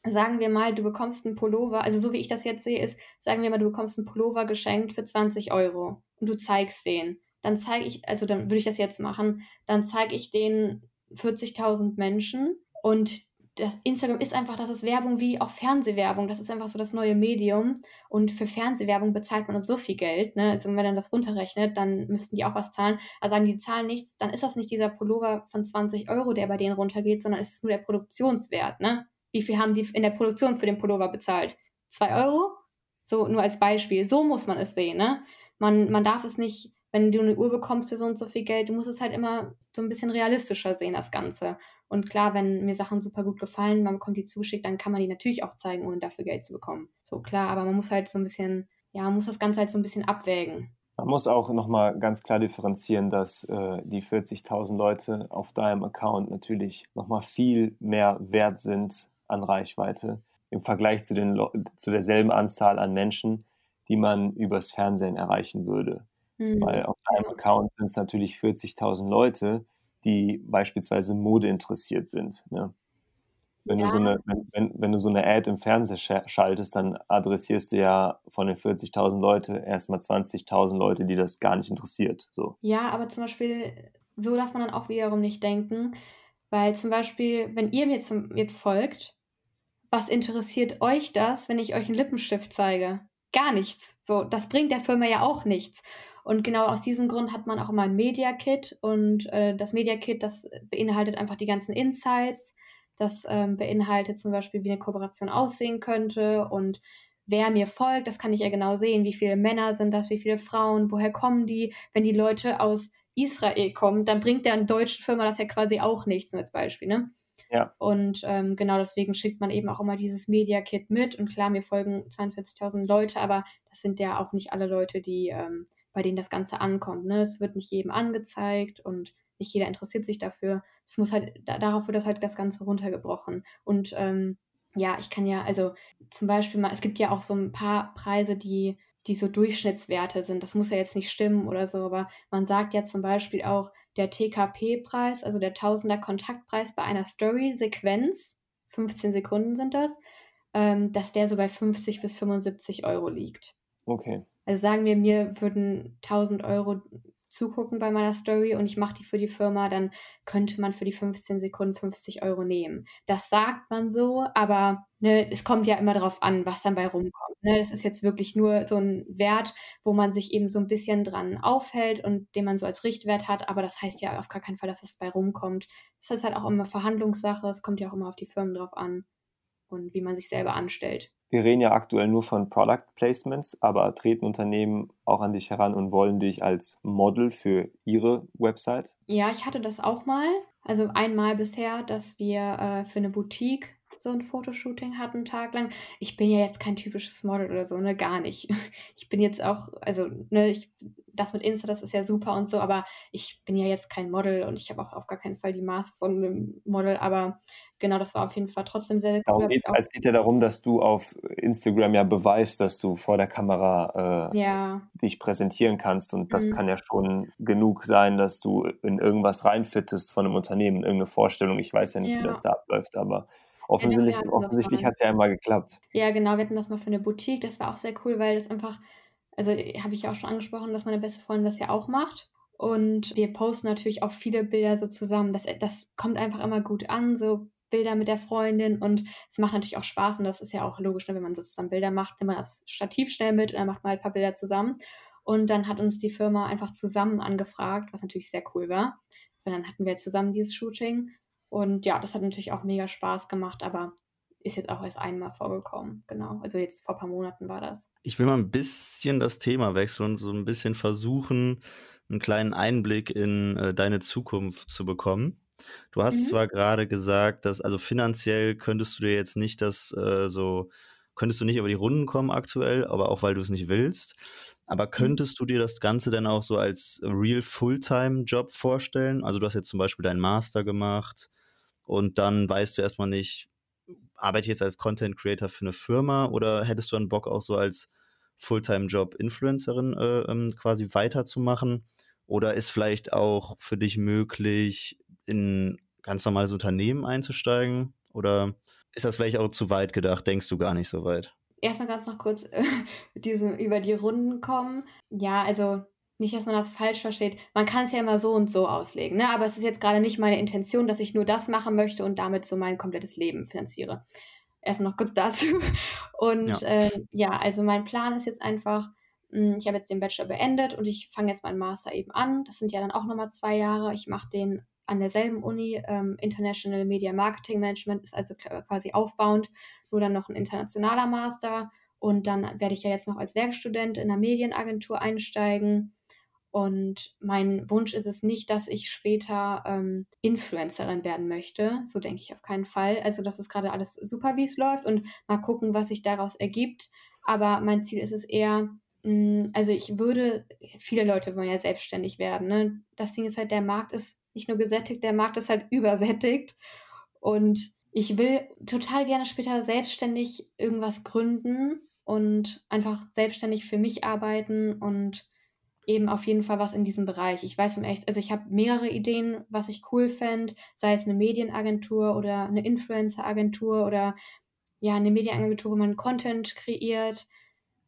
S3: sagen wir mal, du bekommst einen Pullover, also so wie ich das jetzt sehe, ist, sagen wir mal, du bekommst einen Pullover geschenkt für 20 Euro und du zeigst den. Dann zeige ich, also dann würde ich das jetzt machen, dann zeige ich den 40.000 Menschen und das Instagram ist einfach, das ist Werbung wie auch Fernsehwerbung. Das ist einfach so das neue Medium. Und für Fernsehwerbung bezahlt man uns so viel Geld. Ne? Also wenn man das runterrechnet, dann müssten die auch was zahlen. Also sagen die zahlen nichts, dann ist das nicht dieser Pullover von 20 Euro, der bei denen runtergeht, sondern es ist nur der Produktionswert. Ne? Wie viel haben die in der Produktion für den Pullover bezahlt? Zwei Euro? So, nur als Beispiel. So muss man es sehen. Ne? Man, man darf es nicht wenn du eine Uhr bekommst für so und so viel Geld, du musst es halt immer so ein bisschen realistischer sehen, das Ganze. Und klar, wenn mir Sachen super gut gefallen, man bekommt die zuschickt, dann kann man die natürlich auch zeigen, ohne dafür Geld zu bekommen. So klar, aber man muss halt so ein bisschen, ja, man muss das Ganze halt so ein bisschen abwägen.
S2: Man muss auch nochmal ganz klar differenzieren, dass äh, die 40.000 Leute auf deinem Account natürlich nochmal viel mehr wert sind an Reichweite im Vergleich zu, den, zu derselben Anzahl an Menschen, die man übers Fernsehen erreichen würde. Mhm. Weil auf deinem Account sind es natürlich 40.000 Leute, die beispielsweise Mode interessiert sind. Ne? Wenn, ja. du so eine, wenn, wenn, wenn du so eine Ad im Fernsehen schaltest, dann adressierst du ja von den 40.000 Leute erstmal 20.000 Leute, die das gar nicht interessiert. So.
S3: Ja, aber zum Beispiel, so darf man dann auch wiederum nicht denken, weil zum Beispiel, wenn ihr mir zum, jetzt folgt, was interessiert euch das, wenn ich euch einen Lippenstift zeige? Gar nichts. So, das bringt der Firma ja auch nichts. Und genau aus diesem Grund hat man auch immer ein Media Kit und äh, das Media Kit, das beinhaltet einfach die ganzen Insights. Das ähm, beinhaltet zum Beispiel, wie eine Kooperation aussehen könnte und wer mir folgt, das kann ich ja genau sehen, wie viele Männer sind das, wie viele Frauen, woher kommen die. Wenn die Leute aus Israel kommen, dann bringt der deutschen Firma das ja quasi auch nichts, nur als Beispiel, ne?
S2: Ja.
S3: Und ähm, genau deswegen schickt man eben auch immer dieses Media Kit mit. Und klar, mir folgen 42.000 Leute, aber das sind ja auch nicht alle Leute, die ähm, bei denen das Ganze ankommt. Ne? Es wird nicht jedem angezeigt und nicht jeder interessiert sich dafür. Es muss halt, da, darauf wird das halt das Ganze runtergebrochen. Und ähm, ja, ich kann ja, also zum Beispiel mal, es gibt ja auch so ein paar Preise, die, die so Durchschnittswerte sind. Das muss ja jetzt nicht stimmen oder so, aber man sagt ja zum Beispiel auch, der TKP-Preis, also der Tausender Kontaktpreis bei einer Story-Sequenz, 15 Sekunden sind das, ähm, dass der so bei 50 bis 75 Euro liegt.
S2: Okay.
S3: Also sagen wir, mir würden 1000 Euro zugucken bei meiner Story und ich mache die für die Firma, dann könnte man für die 15 Sekunden 50 Euro nehmen. Das sagt man so, aber ne, es kommt ja immer darauf an, was dann bei rumkommt. Ne? Das ist jetzt wirklich nur so ein Wert, wo man sich eben so ein bisschen dran aufhält und den man so als Richtwert hat, aber das heißt ja auf gar keinen Fall, dass es bei rumkommt. Das ist halt auch immer Verhandlungssache, es kommt ja auch immer auf die Firmen drauf an und wie man sich selber anstellt.
S2: Wir reden ja aktuell nur von Product Placements, aber treten Unternehmen auch an dich heran und wollen dich als Model für ihre Website?
S3: Ja, ich hatte das auch mal. Also einmal bisher, dass wir äh, für eine Boutique so ein Fotoshooting hatten, einen Tag lang. Ich bin ja jetzt kein typisches Model oder so, ne, gar nicht. Ich bin jetzt auch, also, ne, ich, das mit Insta, das ist ja super und so, aber ich bin ja jetzt kein Model und ich habe auch auf gar keinen Fall die Maße von einem Model, aber genau, das war auf jeden Fall trotzdem sehr, sehr
S2: cool. Geht's, es geht ja darum, dass du auf Instagram ja beweist, dass du vor der Kamera äh, ja. dich präsentieren kannst und das mhm. kann ja schon genug sein, dass du in irgendwas reinfittest von einem Unternehmen, irgendeine Vorstellung. Ich weiß ja nicht, ja. wie das da abläuft, aber offensichtlich, ja, offensichtlich hat es ja einmal geklappt.
S3: Ja, genau, wir hatten das mal für eine Boutique, das war auch sehr cool, weil das einfach, also habe ich ja auch schon angesprochen, dass meine beste Freundin das ja auch macht. Und wir posten natürlich auch viele Bilder so zusammen. Das, das kommt einfach immer gut an, so Bilder mit der Freundin und es macht natürlich auch Spaß und das ist ja auch logisch, ne, wenn man so zusammen Bilder macht, nimmt man das Stativ schnell mit und dann macht man halt ein paar Bilder zusammen. Und dann hat uns die Firma einfach zusammen angefragt, was natürlich sehr cool war. Und dann hatten wir zusammen dieses Shooting und ja, das hat natürlich auch mega Spaß gemacht, aber ist jetzt auch erst einmal vorgekommen. Genau. Also jetzt vor ein paar Monaten war das.
S1: Ich will mal ein bisschen das Thema wechseln und so ein bisschen versuchen, einen kleinen Einblick in äh, deine Zukunft zu bekommen. Du hast mhm. zwar gerade gesagt, dass, also finanziell könntest du dir jetzt nicht das äh, so, könntest du nicht über die Runden kommen aktuell, aber auch weil du es nicht willst. Aber mhm. könntest du dir das Ganze dann auch so als real Fulltime-Job vorstellen? Also du hast jetzt zum Beispiel deinen Master gemacht und dann weißt du erstmal nicht, arbeite ich jetzt als Content Creator für eine Firma oder hättest du einen Bock auch so als Fulltime-Job Influencerin äh, ähm, quasi weiterzumachen? Oder ist vielleicht auch für dich möglich, in ganz normales Unternehmen einzusteigen? Oder ist das vielleicht auch zu weit gedacht? Denkst du gar nicht so weit?
S3: Erstmal ganz noch kurz äh, diesem über die Runden kommen. Ja, also nicht, dass man das falsch versteht. Man kann es ja immer so und so auslegen, ne? aber es ist jetzt gerade nicht meine Intention, dass ich nur das machen möchte und damit so mein komplettes Leben finanziere. Erstmal noch kurz dazu. Und ja, äh, ja also mein Plan ist jetzt einfach, hm, ich habe jetzt den Bachelor beendet und ich fange jetzt meinen Master eben an. Das sind ja dann auch nochmal zwei Jahre. Ich mache den an derselben Uni. Ähm, International Media Marketing Management ist also quasi aufbauend, nur dann noch ein internationaler Master. Und dann werde ich ja jetzt noch als Werkstudent in einer Medienagentur einsteigen. Und mein Wunsch ist es nicht, dass ich später ähm, Influencerin werden möchte. So denke ich auf keinen Fall. Also das ist gerade alles super, wie es läuft und mal gucken, was sich daraus ergibt. Aber mein Ziel ist es eher, mh, mm, also ich würde, viele Leute wollen ja selbstständig werden. Ne? Das Ding ist halt, der Markt ist nicht nur gesättigt, der Markt ist halt übersättigt. Und ich will total gerne später selbstständig irgendwas gründen und einfach selbstständig für mich arbeiten und eben auf jeden Fall was in diesem Bereich. Ich weiß um echt, also ich habe mehrere Ideen, was ich cool fände, sei es eine Medienagentur oder eine Influencer-Agentur oder ja, eine Medienagentur, wo man Content kreiert.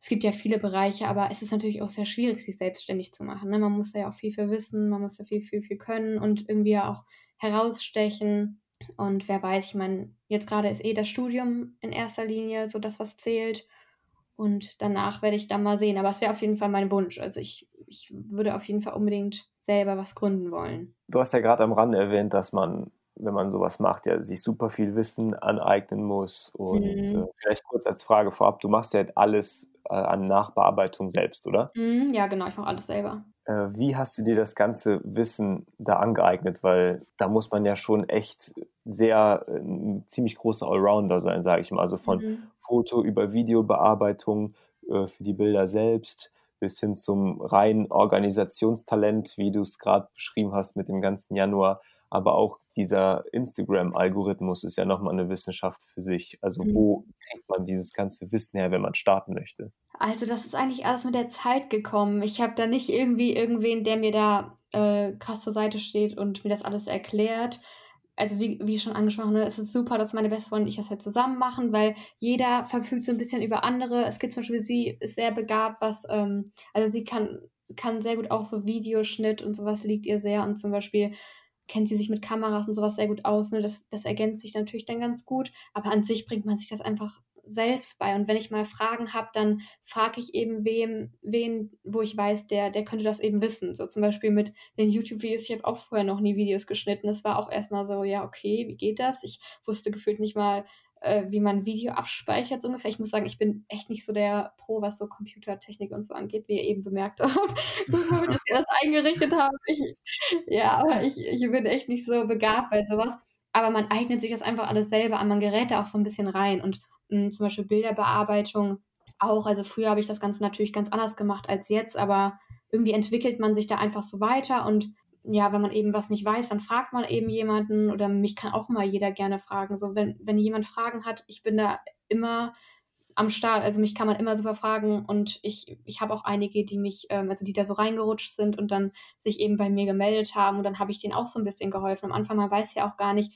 S3: Es gibt ja viele Bereiche, aber es ist natürlich auch sehr schwierig, sich selbstständig zu machen. Ne? Man muss ja auch viel für wissen, man muss da viel, viel, viel können und irgendwie auch herausstechen. Und wer weiß, ich meine, jetzt gerade ist eh das Studium in erster Linie so das, was zählt. Und danach werde ich dann mal sehen. Aber es wäre auf jeden Fall mein Wunsch. Also ich, ich würde auf jeden Fall unbedingt selber was gründen wollen.
S2: Du hast ja gerade am Rande erwähnt, dass man, wenn man sowas macht, ja sich super viel Wissen aneignen muss. Und mhm. äh, vielleicht kurz als Frage vorab, du machst ja alles äh, an Nachbearbeitung selbst, oder?
S3: Mhm, ja, genau, ich mache alles selber.
S2: Äh, wie hast du dir das ganze Wissen da angeeignet? Weil da muss man ja schon echt sehr äh, ein ziemlich großer Allrounder sein, sage ich mal. Also von mhm. Foto über Videobearbeitung äh, für die Bilder selbst bis hin zum reinen Organisationstalent, wie du es gerade beschrieben hast mit dem ganzen Januar. Aber auch dieser Instagram-Algorithmus ist ja nochmal eine Wissenschaft für sich. Also mhm. wo kriegt man dieses ganze Wissen her, wenn man starten möchte?
S3: Also das ist eigentlich alles mit der Zeit gekommen. Ich habe da nicht irgendwie irgendwen, der mir da äh, krass zur Seite steht und mir das alles erklärt, also wie, wie schon angesprochen, ne, es ist super, dass meine beste Freundin und ich das halt zusammen machen, weil jeder verfügt so ein bisschen über andere. Es gibt zum Beispiel, sie ist sehr begabt, was, ähm, also sie kann, sie kann sehr gut auch so Videoschnitt und sowas liegt ihr sehr und zum Beispiel kennt sie sich mit Kameras und sowas sehr gut aus. Ne? Das, das ergänzt sich natürlich dann ganz gut, aber an sich bringt man sich das einfach selbst bei. Und wenn ich mal Fragen habe, dann frage ich eben wem, wen, wo ich weiß, der, der könnte das eben wissen. So zum Beispiel mit den YouTube-Videos. Ich habe auch vorher noch nie Videos geschnitten. Das war auch erstmal so, ja, okay, wie geht das? Ich wusste gefühlt nicht mal, äh, wie man Video abspeichert, so ungefähr. Ich muss sagen, ich bin echt nicht so der Pro, was so Computertechnik und so angeht, wie ihr eben bemerkt habt, bevor wir das eingerichtet haben. Ich, ja, aber ich, ich bin echt nicht so begabt bei sowas. Aber man eignet sich das einfach alles selber an. Man gerät da auch so ein bisschen rein. Und hm, zum Beispiel Bilderbearbeitung auch. Also früher habe ich das Ganze natürlich ganz anders gemacht als jetzt, aber irgendwie entwickelt man sich da einfach so weiter und ja, wenn man eben was nicht weiß, dann fragt man eben jemanden oder mich kann auch mal jeder gerne fragen. So, wenn, wenn jemand Fragen hat, ich bin da immer am Start. Also mich kann man immer super fragen und ich, ich habe auch einige, die mich, ähm, also die da so reingerutscht sind und dann sich eben bei mir gemeldet haben und dann habe ich denen auch so ein bisschen geholfen. Am Anfang, man weiß ja auch gar nicht,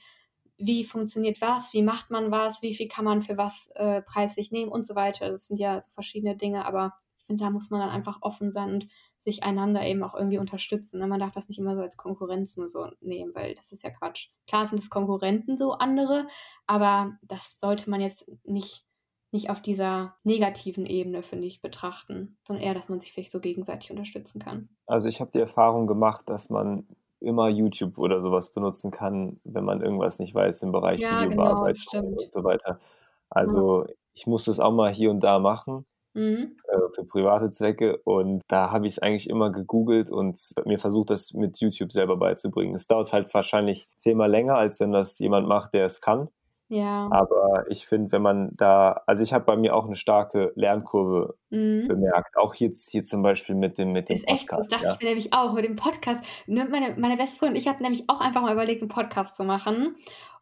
S3: wie funktioniert was, wie macht man was, wie viel kann man für was äh, preislich nehmen und so weiter. Das sind ja so verschiedene Dinge, aber ich finde, da muss man dann einfach offen sein und sich einander eben auch irgendwie unterstützen. Ne? Man darf das nicht immer so als Konkurrenz nur so nehmen, weil das ist ja Quatsch. Klar sind es Konkurrenten so andere, aber das sollte man jetzt nicht, nicht auf dieser negativen Ebene, finde ich, betrachten, sondern eher, dass man sich vielleicht so gegenseitig unterstützen kann.
S2: Also ich habe die Erfahrung gemacht, dass man immer YouTube oder sowas benutzen kann, wenn man irgendwas nicht weiß im Bereich ja, Videobearbeitung genau, und so weiter. Also ja. ich musste es auch mal hier und da machen, mhm. äh, für private Zwecke. Und da habe ich es eigentlich immer gegoogelt und mir versucht, das mit YouTube selber beizubringen. Es dauert halt wahrscheinlich zehnmal länger, als wenn das jemand macht, der es kann.
S3: Ja.
S2: Aber ich finde, wenn man da, also ich habe bei mir auch eine starke Lernkurve mhm. bemerkt. Auch jetzt hier zum Beispiel mit dem, mit dem
S3: ist Podcast. Echt, das dachte ja. ich mir nämlich auch mit dem Podcast. Meine, meine beste Freundin und ich hatten nämlich auch einfach mal überlegt, einen Podcast zu machen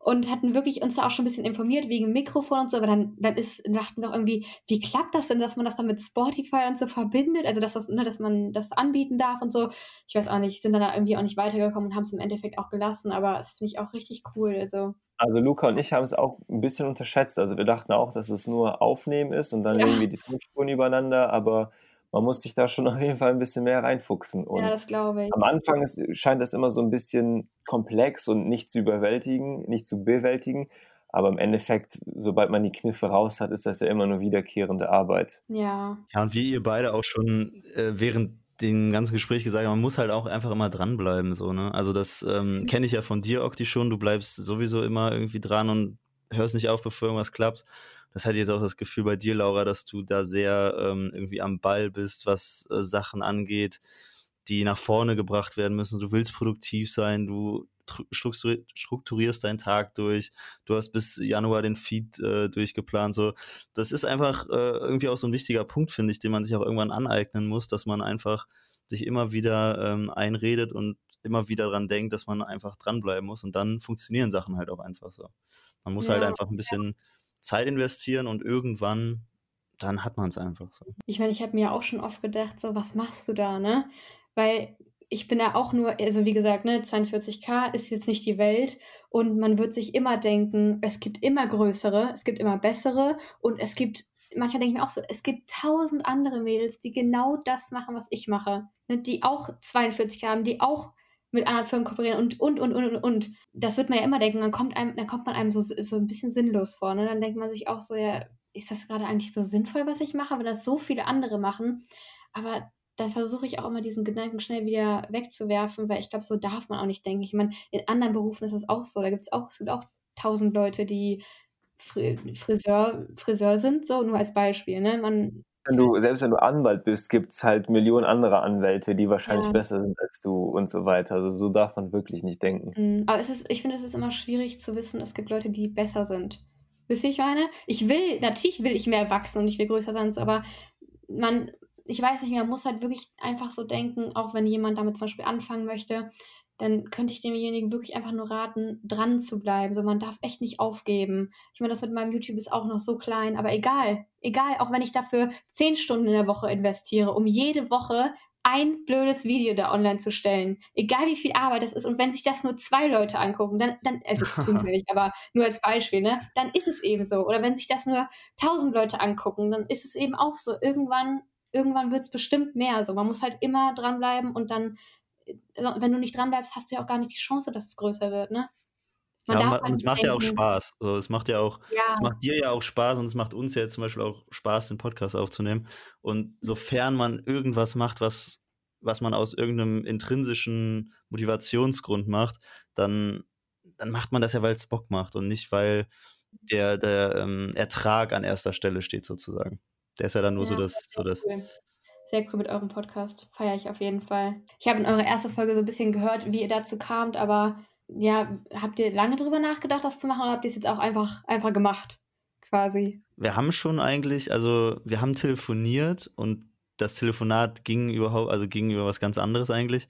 S3: und hatten wirklich uns da auch schon ein bisschen informiert wegen Mikrofon und so, aber dann, dann ist, dachten wir auch irgendwie, wie klappt das denn, dass man das dann mit Spotify und so verbindet? Also dass das, ne, dass man das anbieten darf und so. Ich weiß auch nicht, sind dann da irgendwie auch nicht weitergekommen und haben es im Endeffekt auch gelassen, aber das finde ich auch richtig cool. Also.
S2: Also Luca und ich haben es auch ein bisschen unterschätzt. Also wir dachten auch, dass es nur Aufnehmen ist und dann ja. irgendwie die Tonspuren übereinander, aber man muss sich da schon auf jeden Fall ein bisschen mehr reinfuchsen. Und
S3: ja, das glaube ich.
S2: Am Anfang ist, scheint das immer so ein bisschen komplex und nicht zu überwältigen, nicht zu bewältigen. Aber im Endeffekt, sobald man die Kniffe raus hat, ist das ja immer nur wiederkehrende Arbeit.
S3: Ja.
S1: Ja, und wie ihr beide auch schon äh, während dem ganzen Gespräch gesagt habt, man muss halt auch einfach immer dranbleiben. So, ne? Also das ähm, mhm. kenne ich ja von dir, Okti, schon. Du bleibst sowieso immer irgendwie dran und hörst nicht auf, bevor irgendwas klappt das hatte jetzt auch das Gefühl bei dir, Laura, dass du da sehr ähm, irgendwie am Ball bist, was äh, Sachen angeht, die nach vorne gebracht werden müssen. Du willst produktiv sein, du strukturierst deinen Tag durch, du hast bis Januar den Feed äh, durchgeplant. So, das ist einfach äh, irgendwie auch so ein wichtiger Punkt, finde ich, den man sich auch irgendwann aneignen muss, dass man einfach sich immer wieder ähm, einredet und immer wieder daran denkt, dass man einfach dranbleiben muss und dann funktionieren Sachen halt auch einfach so. Man muss halt ja, halt einfach ein bisschen ja. Zeit investieren und irgendwann, dann hat man es einfach so.
S3: Ich meine, ich habe mir auch schon oft gedacht, so, was machst du da, ne? Weil ich bin da auch nur, also wie gesagt, ne, 42k ist jetzt nicht die Welt und man wird sich immer denken, es gibt immer größere, es gibt immer bessere und es gibt, manchmal denke ich mir auch so, es gibt tausend andere Mädels, die genau das machen, was ich mache, ne, die auch 42k haben, die auch mit anderen Firmen kooperieren und, und, und, und, und. Das wird man ja immer denken. Dann kommt, einem, dann kommt man einem so, so ein bisschen sinnlos vor. Ne? Dann denkt man sich auch so, ja, ist das gerade eigentlich so sinnvoll, was ich mache, wenn das so viele andere machen? Aber dann versuche ich auch immer diesen Gedanken schnell wieder wegzuwerfen, weil ich glaube, so darf man auch nicht denken. Ich meine, in anderen Berufen ist es auch so. Da gibt es auch, es gibt auch tausend Leute, die Friseur, Friseur sind, so nur als Beispiel. Ne? Man
S2: wenn du, selbst wenn du Anwalt bist, gibt es halt Millionen andere Anwälte, die wahrscheinlich ja. besser sind als du und so weiter. Also so darf man wirklich nicht denken.
S3: Mhm. Aber es ist, ich finde, es ist immer schwierig zu wissen, es gibt Leute, die besser sind. Wisst ihr, ich meine? Ich will, natürlich will ich mehr wachsen und ich will größer sein, aber man, ich weiß nicht, man muss halt wirklich einfach so denken, auch wenn jemand damit zum Beispiel anfangen möchte, dann könnte ich demjenigen wirklich einfach nur raten, dran zu bleiben. So, man darf echt nicht aufgeben. Ich meine, das mit meinem YouTube ist auch noch so klein, aber egal, egal, auch wenn ich dafür zehn Stunden in der Woche investiere, um jede Woche ein blödes Video da online zu stellen, egal wie viel Arbeit das ist, und wenn sich das nur zwei Leute angucken, dann, dann also tun sie nicht, aber nur als Beispiel, ne, dann ist es eben so. Oder wenn sich das nur tausend Leute angucken, dann ist es eben auch so. Irgendwann, irgendwann wird es bestimmt mehr. So, man muss halt immer dranbleiben und dann wenn du nicht dranbleibst, hast du ja auch gar nicht die Chance, dass es größer wird, ne?
S1: Man ja, man, halt es macht denken. ja auch Spaß. Also es macht ja auch, ja. es macht dir ja auch Spaß und es macht uns ja zum Beispiel auch Spaß, den Podcast aufzunehmen. Und sofern man irgendwas macht, was, was man aus irgendeinem intrinsischen Motivationsgrund macht, dann, dann macht man das ja, weil es Bock macht und nicht, weil der, der ähm, Ertrag an erster Stelle steht, sozusagen. Der ist ja dann nur ja, so das, so das,
S3: cool. Sehr cool mit eurem Podcast. Feiere ich auf jeden Fall. Ich habe in eurer ersten Folge so ein bisschen gehört, wie ihr dazu kamt, aber ja, habt ihr lange drüber nachgedacht, das zu machen oder habt ihr es jetzt auch einfach, einfach gemacht? Quasi.
S1: Wir haben schon eigentlich, also wir haben telefoniert und das Telefonat ging überhaupt, also ging über was ganz anderes eigentlich.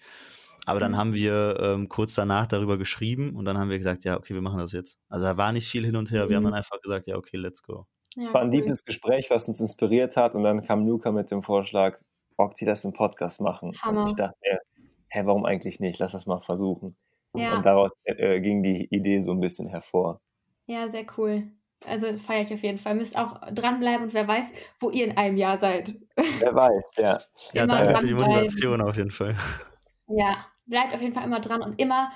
S1: Aber dann mhm. haben wir ähm, kurz danach darüber geschrieben und dann haben wir gesagt, ja, okay, wir machen das jetzt. Also da war nicht viel hin und her. Wir haben mhm. dann einfach gesagt, ja, okay, let's go.
S2: Ja, es war ein liebes Gespräch, was uns inspiriert hat und dann kam Luca mit dem Vorschlag, Okti, das im Podcast machen. Hammer. Und ich dachte mir, hä, warum eigentlich nicht? Lass das mal versuchen. Ja. Und daraus äh, ging die Idee so ein bisschen hervor.
S3: Ja, sehr cool. Also feiere ich auf jeden Fall. Müsst auch dranbleiben und wer weiß, wo ihr in einem Jahr seid.
S2: Wer weiß, ja.
S1: ja, danke für die Motivation auf jeden Fall.
S3: Ja, bleibt auf jeden Fall immer dran und immer,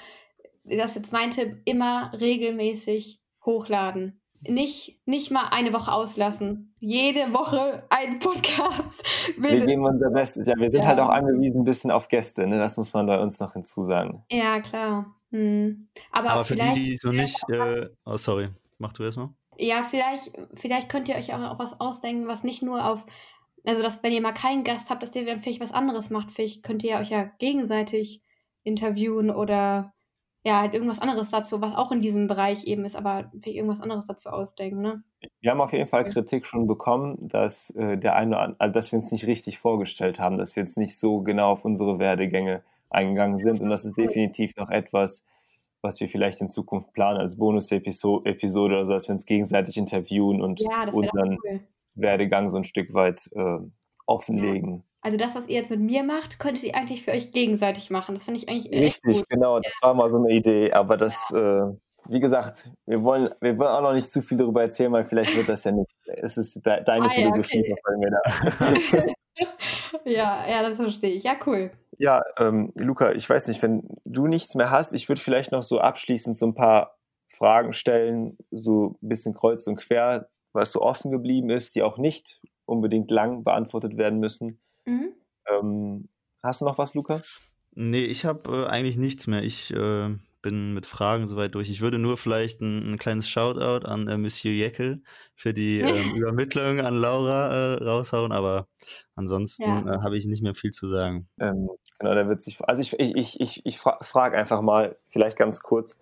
S3: das ist jetzt mein Tipp, immer regelmäßig hochladen nicht, nicht mal eine Woche auslassen. Jede Woche ein Podcast.
S2: Bitte. Wir geben unser Bestes. Ja, wir sind ja. halt auch angewiesen ein bisschen auf Gäste. Ne? Das muss man bei uns noch hinzusagen.
S3: Ja, klar. Hm.
S1: Aber, Aber für die, die so nicht. Äh, oh, sorry. Mach du erstmal.
S3: Ja, vielleicht, vielleicht könnt ihr euch auch was ausdenken, was nicht nur auf also dass wenn ihr mal keinen Gast habt, dass ihr dann vielleicht was anderes macht. Vielleicht könnt ihr euch ja gegenseitig interviewen oder ja, halt irgendwas anderes dazu, was auch in diesem Bereich eben ist, aber vielleicht irgendwas anderes dazu ausdenken, ne?
S2: Wir haben auf jeden Fall Kritik schon bekommen, dass äh, der eine, also dass wir uns nicht richtig vorgestellt haben, dass wir jetzt nicht so genau auf unsere Werdegänge eingegangen sind. Und das ist definitiv noch etwas, was wir vielleicht in Zukunft planen als Bonus-Episode oder so, dass wir uns gegenseitig interviewen und
S3: Ja,
S2: unseren
S3: cool.
S2: Werdegang so ein Stück weit äh, offenlegen.
S3: Also das, was ihr jetzt mit mir macht, könntet ihr eigentlich für euch gegenseitig machen. Das finde ich eigentlich
S2: Richtig, genau, das war mal so eine Idee, aber das, äh, wie gesagt, wir wollen, wir wollen auch noch nicht zu viel darüber erzählen, weil vielleicht wird das ja nicht. Es ist de deine
S3: Ah, ja,
S2: Philosophie,
S3: okay.
S2: mir da.
S3: Ja, ja, das verstehe ich. Ja, cool.
S2: Ja, ähm, Luca, ich weiß nicht, wenn du nichts mehr hast, ich würde vielleicht noch so abschließend so ein paar Fragen stellen, so ein bisschen kreuz und quer, was so offen geblieben ist, die auch nicht unbedingt lang beantwortet werden müssen.
S3: Mhm.
S2: Ähm, hast du noch was, Luca?
S1: Nee, ich habe äh, eigentlich nichts mehr. Ich äh, bin mit Fragen soweit durch. Ich würde nur vielleicht ein, ein kleines Shoutout an äh, Monsieur Jeckel für die ähm, Übermittlung an Laura äh, raushauen, aber ansonsten
S3: Ja.
S1: äh, habe ich nicht mehr viel zu sagen.
S2: Ähm, genau, der wird sich. Also ich, ich, ich, ich, ich fra frage einfach mal, vielleicht ganz kurz,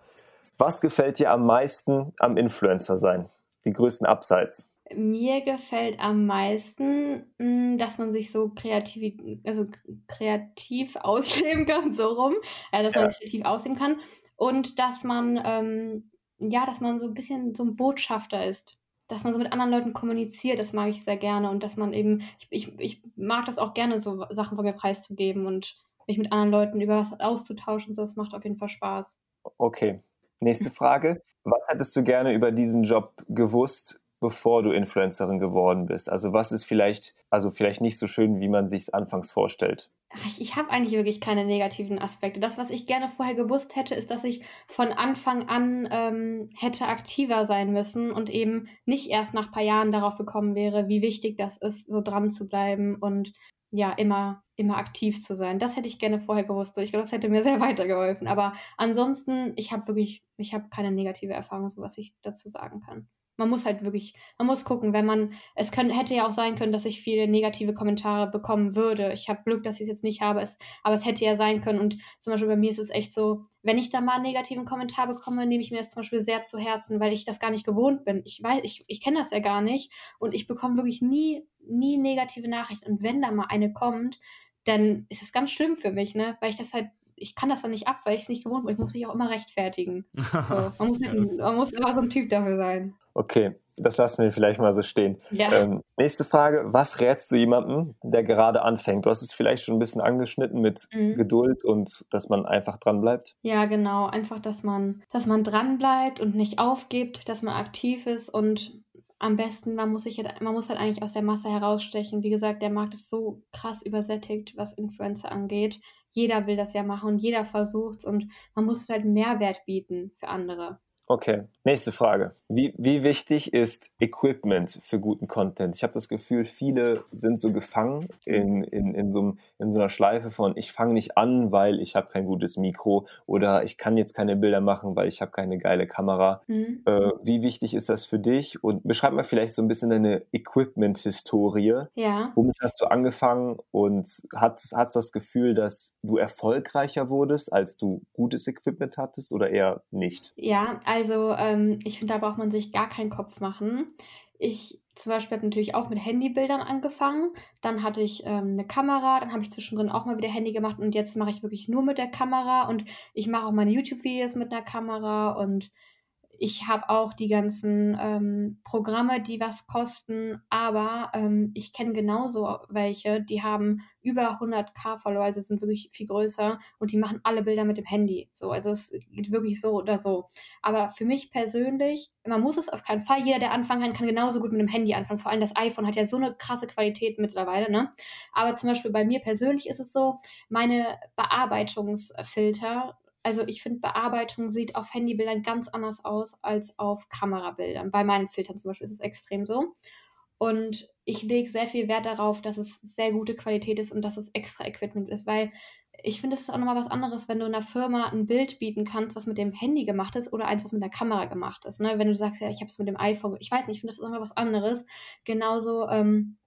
S2: was gefällt dir am meisten am Influencer sein? Die größten Upsides.
S3: Mir gefällt am meisten, mh, dass man sich so kreativ, also kreativ ausleben kann, so rum, äh, dass man
S2: Ja.
S3: kreativ ausleben kann und dass man, ähm, ja, dass man so ein bisschen so ein Botschafter ist. Dass man so mit anderen Leuten kommuniziert, das mag ich sehr gerne und dass man eben, ich, ich, ich mag das auch gerne, so Sachen von mir preiszugeben und mich mit anderen Leuten über was auszutauschen so, das macht auf jeden Fall Spaß.
S2: Okay. Nächste Frage. Was hättest du gerne über diesen Job gewusst, bevor du Influencerin geworden bist? Also was ist vielleicht, also vielleicht nicht so schön, wie man sich es anfangs vorstellt?
S3: Ich, ich habe eigentlich wirklich keine negativen Aspekte. Das, was ich gerne vorher gewusst hätte, ist, dass ich von Anfang an ähm, hätte aktiver sein müssen und eben nicht erst nach ein paar Jahren darauf gekommen wäre, wie wichtig das ist, so dran zu bleiben und ja, immer, immer aktiv zu sein. Das hätte ich gerne vorher gewusst. Ich glaube, das hätte mir sehr weitergeholfen. Aber ansonsten, ich habe wirklich, ich habe keine negative Erfahrung, so was ich dazu sagen kann. Man muss halt wirklich, man muss gucken, wenn man, es können, hätte ja auch sein können, dass ich viele negative Kommentare bekommen würde. Ich habe Glück, dass ich es jetzt nicht habe, es, aber es hätte ja sein können. Und zum Beispiel bei mir ist es echt so, wenn ich da mal einen negativen Kommentar bekomme, nehme ich mir das zum Beispiel sehr zu Herzen, weil ich das gar nicht gewohnt bin. Ich weiß, ich, ich kenne das ja gar nicht und ich bekomme wirklich nie, nie negative Nachrichten. Und wenn da mal eine kommt, dann ist es ganz schlimm für mich, ne? Weil ich das halt, ich kann das dann nicht ab, weil ich es nicht gewohnt bin. Ich muss mich auch immer rechtfertigen. So, man, muss halt, man muss immer so ein Typ dafür sein.
S2: Okay, das lassen wir vielleicht mal so stehen.
S3: Ja.
S2: Ähm, nächste Frage. Was rätst du jemandem, der gerade anfängt? Du hast es vielleicht schon ein bisschen angeschnitten mit
S3: Mhm.
S2: Geduld und dass man einfach dran bleibt.
S3: Ja, genau. Einfach, dass man, dass man dran bleibt und nicht aufgibt, dass man aktiv ist und am besten, man muss sich halt, man muss halt eigentlich aus der Masse herausstechen. Wie gesagt, der Markt ist so krass übersättigt, was Influencer angeht. Jeder will das ja machen und jeder versucht's und man muss halt Mehrwert bieten für andere.
S2: Okay, nächste Frage. Wie, wie wichtig ist Equipment für guten Content? Ich habe das Gefühl, viele sind so gefangen in, in, in, so, einem- in so einer Schleife von, ich fange nicht an, weil ich habe kein gutes Mikro oder ich kann jetzt keine Bilder machen, weil ich habe keine geile Kamera.
S3: Mhm.
S2: Äh, wie wichtig ist das für dich? Und beschreib mal vielleicht so ein bisschen deine Equipment-Historie.
S3: Ja.
S2: Womit hast du angefangen und hast, hast das Gefühl, dass du erfolgreicher wurdest, als du gutes Equipment hattest oder eher nicht?
S3: Ja, also ähm, ich finde, da braucht man sich gar keinen Kopf machen. Ich zum Beispiel habe natürlich auch mit Handybildern angefangen. Dann hatte ich ähm, eine Kamera, dann habe ich zwischendrin auch mal wieder Handy gemacht und jetzt mache ich wirklich nur mit der Kamera und ich mache auch meine YouTube-Videos mit einer Kamera und ich habe auch die ganzen ähm, Programme, die was kosten, aber ähm, ich kenne genauso welche, die haben über 100k Follower, also sind wirklich viel größer und die machen alle Bilder mit dem Handy. So, also es geht wirklich so oder so. Aber für mich persönlich, man muss es auf keinen Fall, jeder, der anfangen kann, kann genauso gut mit dem Handy anfangen. Vor allem das iPhone hat ja so eine krasse Qualität mittlerweile, ne? Aber zum Beispiel bei mir persönlich ist es so, meine Bearbeitungsfilter also ich finde, Bearbeitung sieht auf Handybildern ganz anders aus als auf Kamerabildern. Bei meinen Filtern zum Beispiel ist es extrem so. Und ich lege sehr viel Wert darauf, dass es sehr gute Qualität ist und dass es extra Equipment ist, weil ich finde, es ist auch nochmal was anderes, wenn du einer Firma ein Bild bieten kannst, was mit dem Handy gemacht ist oder eins, was mit der Kamera gemacht ist. Ne? Wenn du sagst, ja, ich habe es mit dem iPhone, ich weiß nicht, ich finde, das ist immer was anderes. Genauso ähm,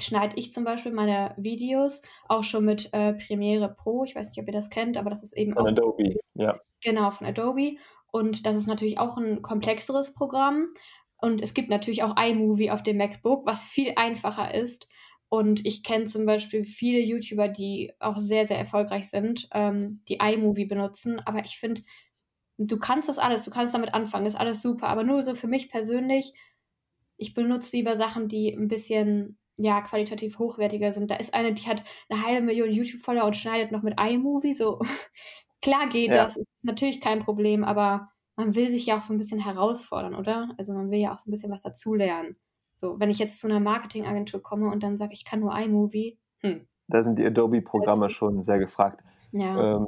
S3: schneide ich zum Beispiel meine Videos auch schon mit äh, Premiere Pro. Ich weiß nicht, ob ihr das kennt, aber das ist eben
S2: von
S3: auch.
S2: Adobe, ja.
S3: Genau, von Adobe. Und das ist natürlich auch ein komplexeres Programm. Und es gibt natürlich auch iMovie auf dem MacBook, was viel einfacher ist. Und ich kenne zum Beispiel viele YouTuber, die auch sehr, sehr erfolgreich sind, ähm, die iMovie benutzen. Aber ich finde, du kannst das alles, du kannst damit anfangen, ist alles super. Aber nur so für mich persönlich, ich benutze lieber Sachen, die ein bisschen ja, qualitativ hochwertiger sind. Da ist eine, die hat eine halbe Million YouTube-Follower und schneidet noch mit iMovie. So, klar geht ja. das, ist natürlich kein Problem, aber man will sich ja auch so ein bisschen herausfordern, oder? Also man will ja auch so ein bisschen was dazulernen. So, wenn ich jetzt zu einer Marketingagentur komme und dann sage, ich kann nur iMovie, hm.
S2: Da sind die Adobe-Programme also, schon sehr gefragt.
S3: Ja. Ähm,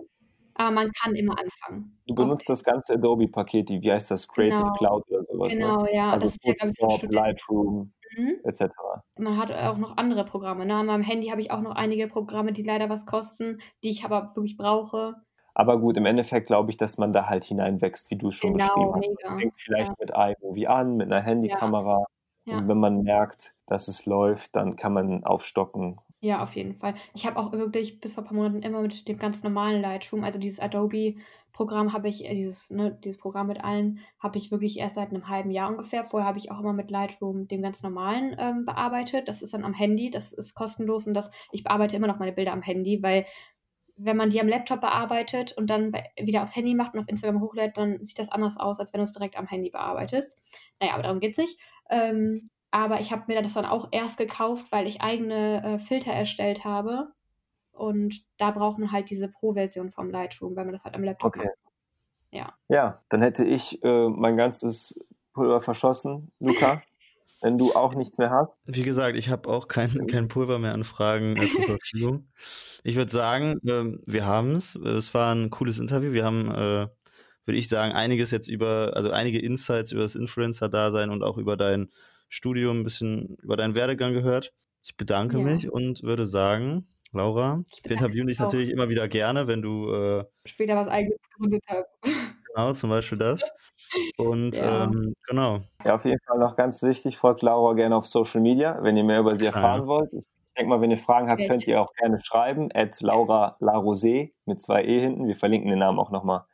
S3: aber man kann immer anfangen.
S2: Du benutzt okay. das ganze Adobe-Paket, wie heißt das? Creative
S3: genau.
S2: Cloud oder sowas.
S3: Ne? Genau,
S2: ne?
S3: ja.
S2: Also
S3: das ist ja, glaube
S2: ich, so Lightroom mhm. etc.
S3: Man hat auch noch andere Programme. Ne? An meinem Handy habe ich auch noch einige Programme, die leider was kosten, die ich aber wirklich brauche.
S2: Aber gut, im Endeffekt glaube ich, dass man da halt hineinwächst, wie du schon
S3: genau,
S2: beschrieben hast.
S3: Mega.
S2: Man fängt vielleicht ja. mit iMovie an, mit einer Handykamera. Ja. Und wenn man merkt, dass es läuft, dann kann man aufstocken.
S3: Ja, auf jeden Fall. Ich habe auch wirklich bis vor ein paar Monaten immer mit dem ganz normalen Lightroom, also dieses Adobe-Programm habe ich, äh, dieses, ne, dieses Programm mit allen, habe ich wirklich erst seit einem halben Jahr ungefähr. Vorher habe ich auch immer mit Lightroom dem ganz normalen ähm, bearbeitet. Das ist dann am Handy, das ist kostenlos und das, ich bearbeite immer noch meine Bilder am Handy, weil wenn man die am Laptop bearbeitet und dann wieder aufs Handy macht und auf Instagram hochlädt, dann sieht das anders aus, als wenn du es direkt am Handy bearbeitest. Naja, aber darum geht es nicht. Ähm, aber ich habe mir das dann auch erst gekauft, weil ich eigene äh, Filter erstellt habe. Und da braucht man halt diese Pro-Version vom Lightroom, weil man das halt am Laptop
S2: okay.
S3: macht. Ja.
S2: Ja, dann hätte ich äh, mein ganzes Pulver verschossen, Luca. wenn du auch nichts mehr hast.
S1: Wie gesagt, ich habe auch kein, kein Pulver mehr an Fragen äh, zur Verfügung. Ich würde sagen, äh, wir haben es. Es war ein cooles Interview. Wir haben, äh, würde ich sagen, einiges jetzt über, also einige Insights über das Influencer-Dasein und auch über dein Studium, ein bisschen über deinen Werdegang gehört. Ich bedanke ja. mich und würde sagen, Laura, wir interviewen dich auch. natürlich immer wieder gerne, wenn du äh,
S3: später was eigenes gegründet hast.
S1: Genau, zum Beispiel das. Und ja. ähm, genau.
S2: Ja, auf jeden Fall noch ganz wichtig, folgt Laura gerne auf Social Media, wenn ihr mehr über sie erfahren wollt. Ich denke mal, wenn ihr Fragen habt, könnt ihr auch gerne schreiben. At Laura Larosé mit zwei E hinten. Wir verlinken den Namen auch nochmal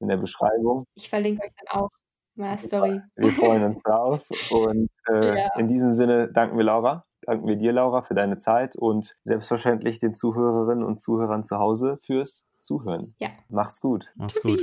S2: in der Beschreibung.
S3: Ich verlinke euch dann auch in meiner Story.
S2: Wir freuen uns drauf. Und äh, ja. in diesem Sinne danken wir Laura. Danken wir dir, Laura, für deine Zeit und selbstverständlich den Zuhörerinnen und Zuhörern zu Hause fürs Zuhören.
S3: Ja.
S2: Macht's gut.
S1: Macht's gut.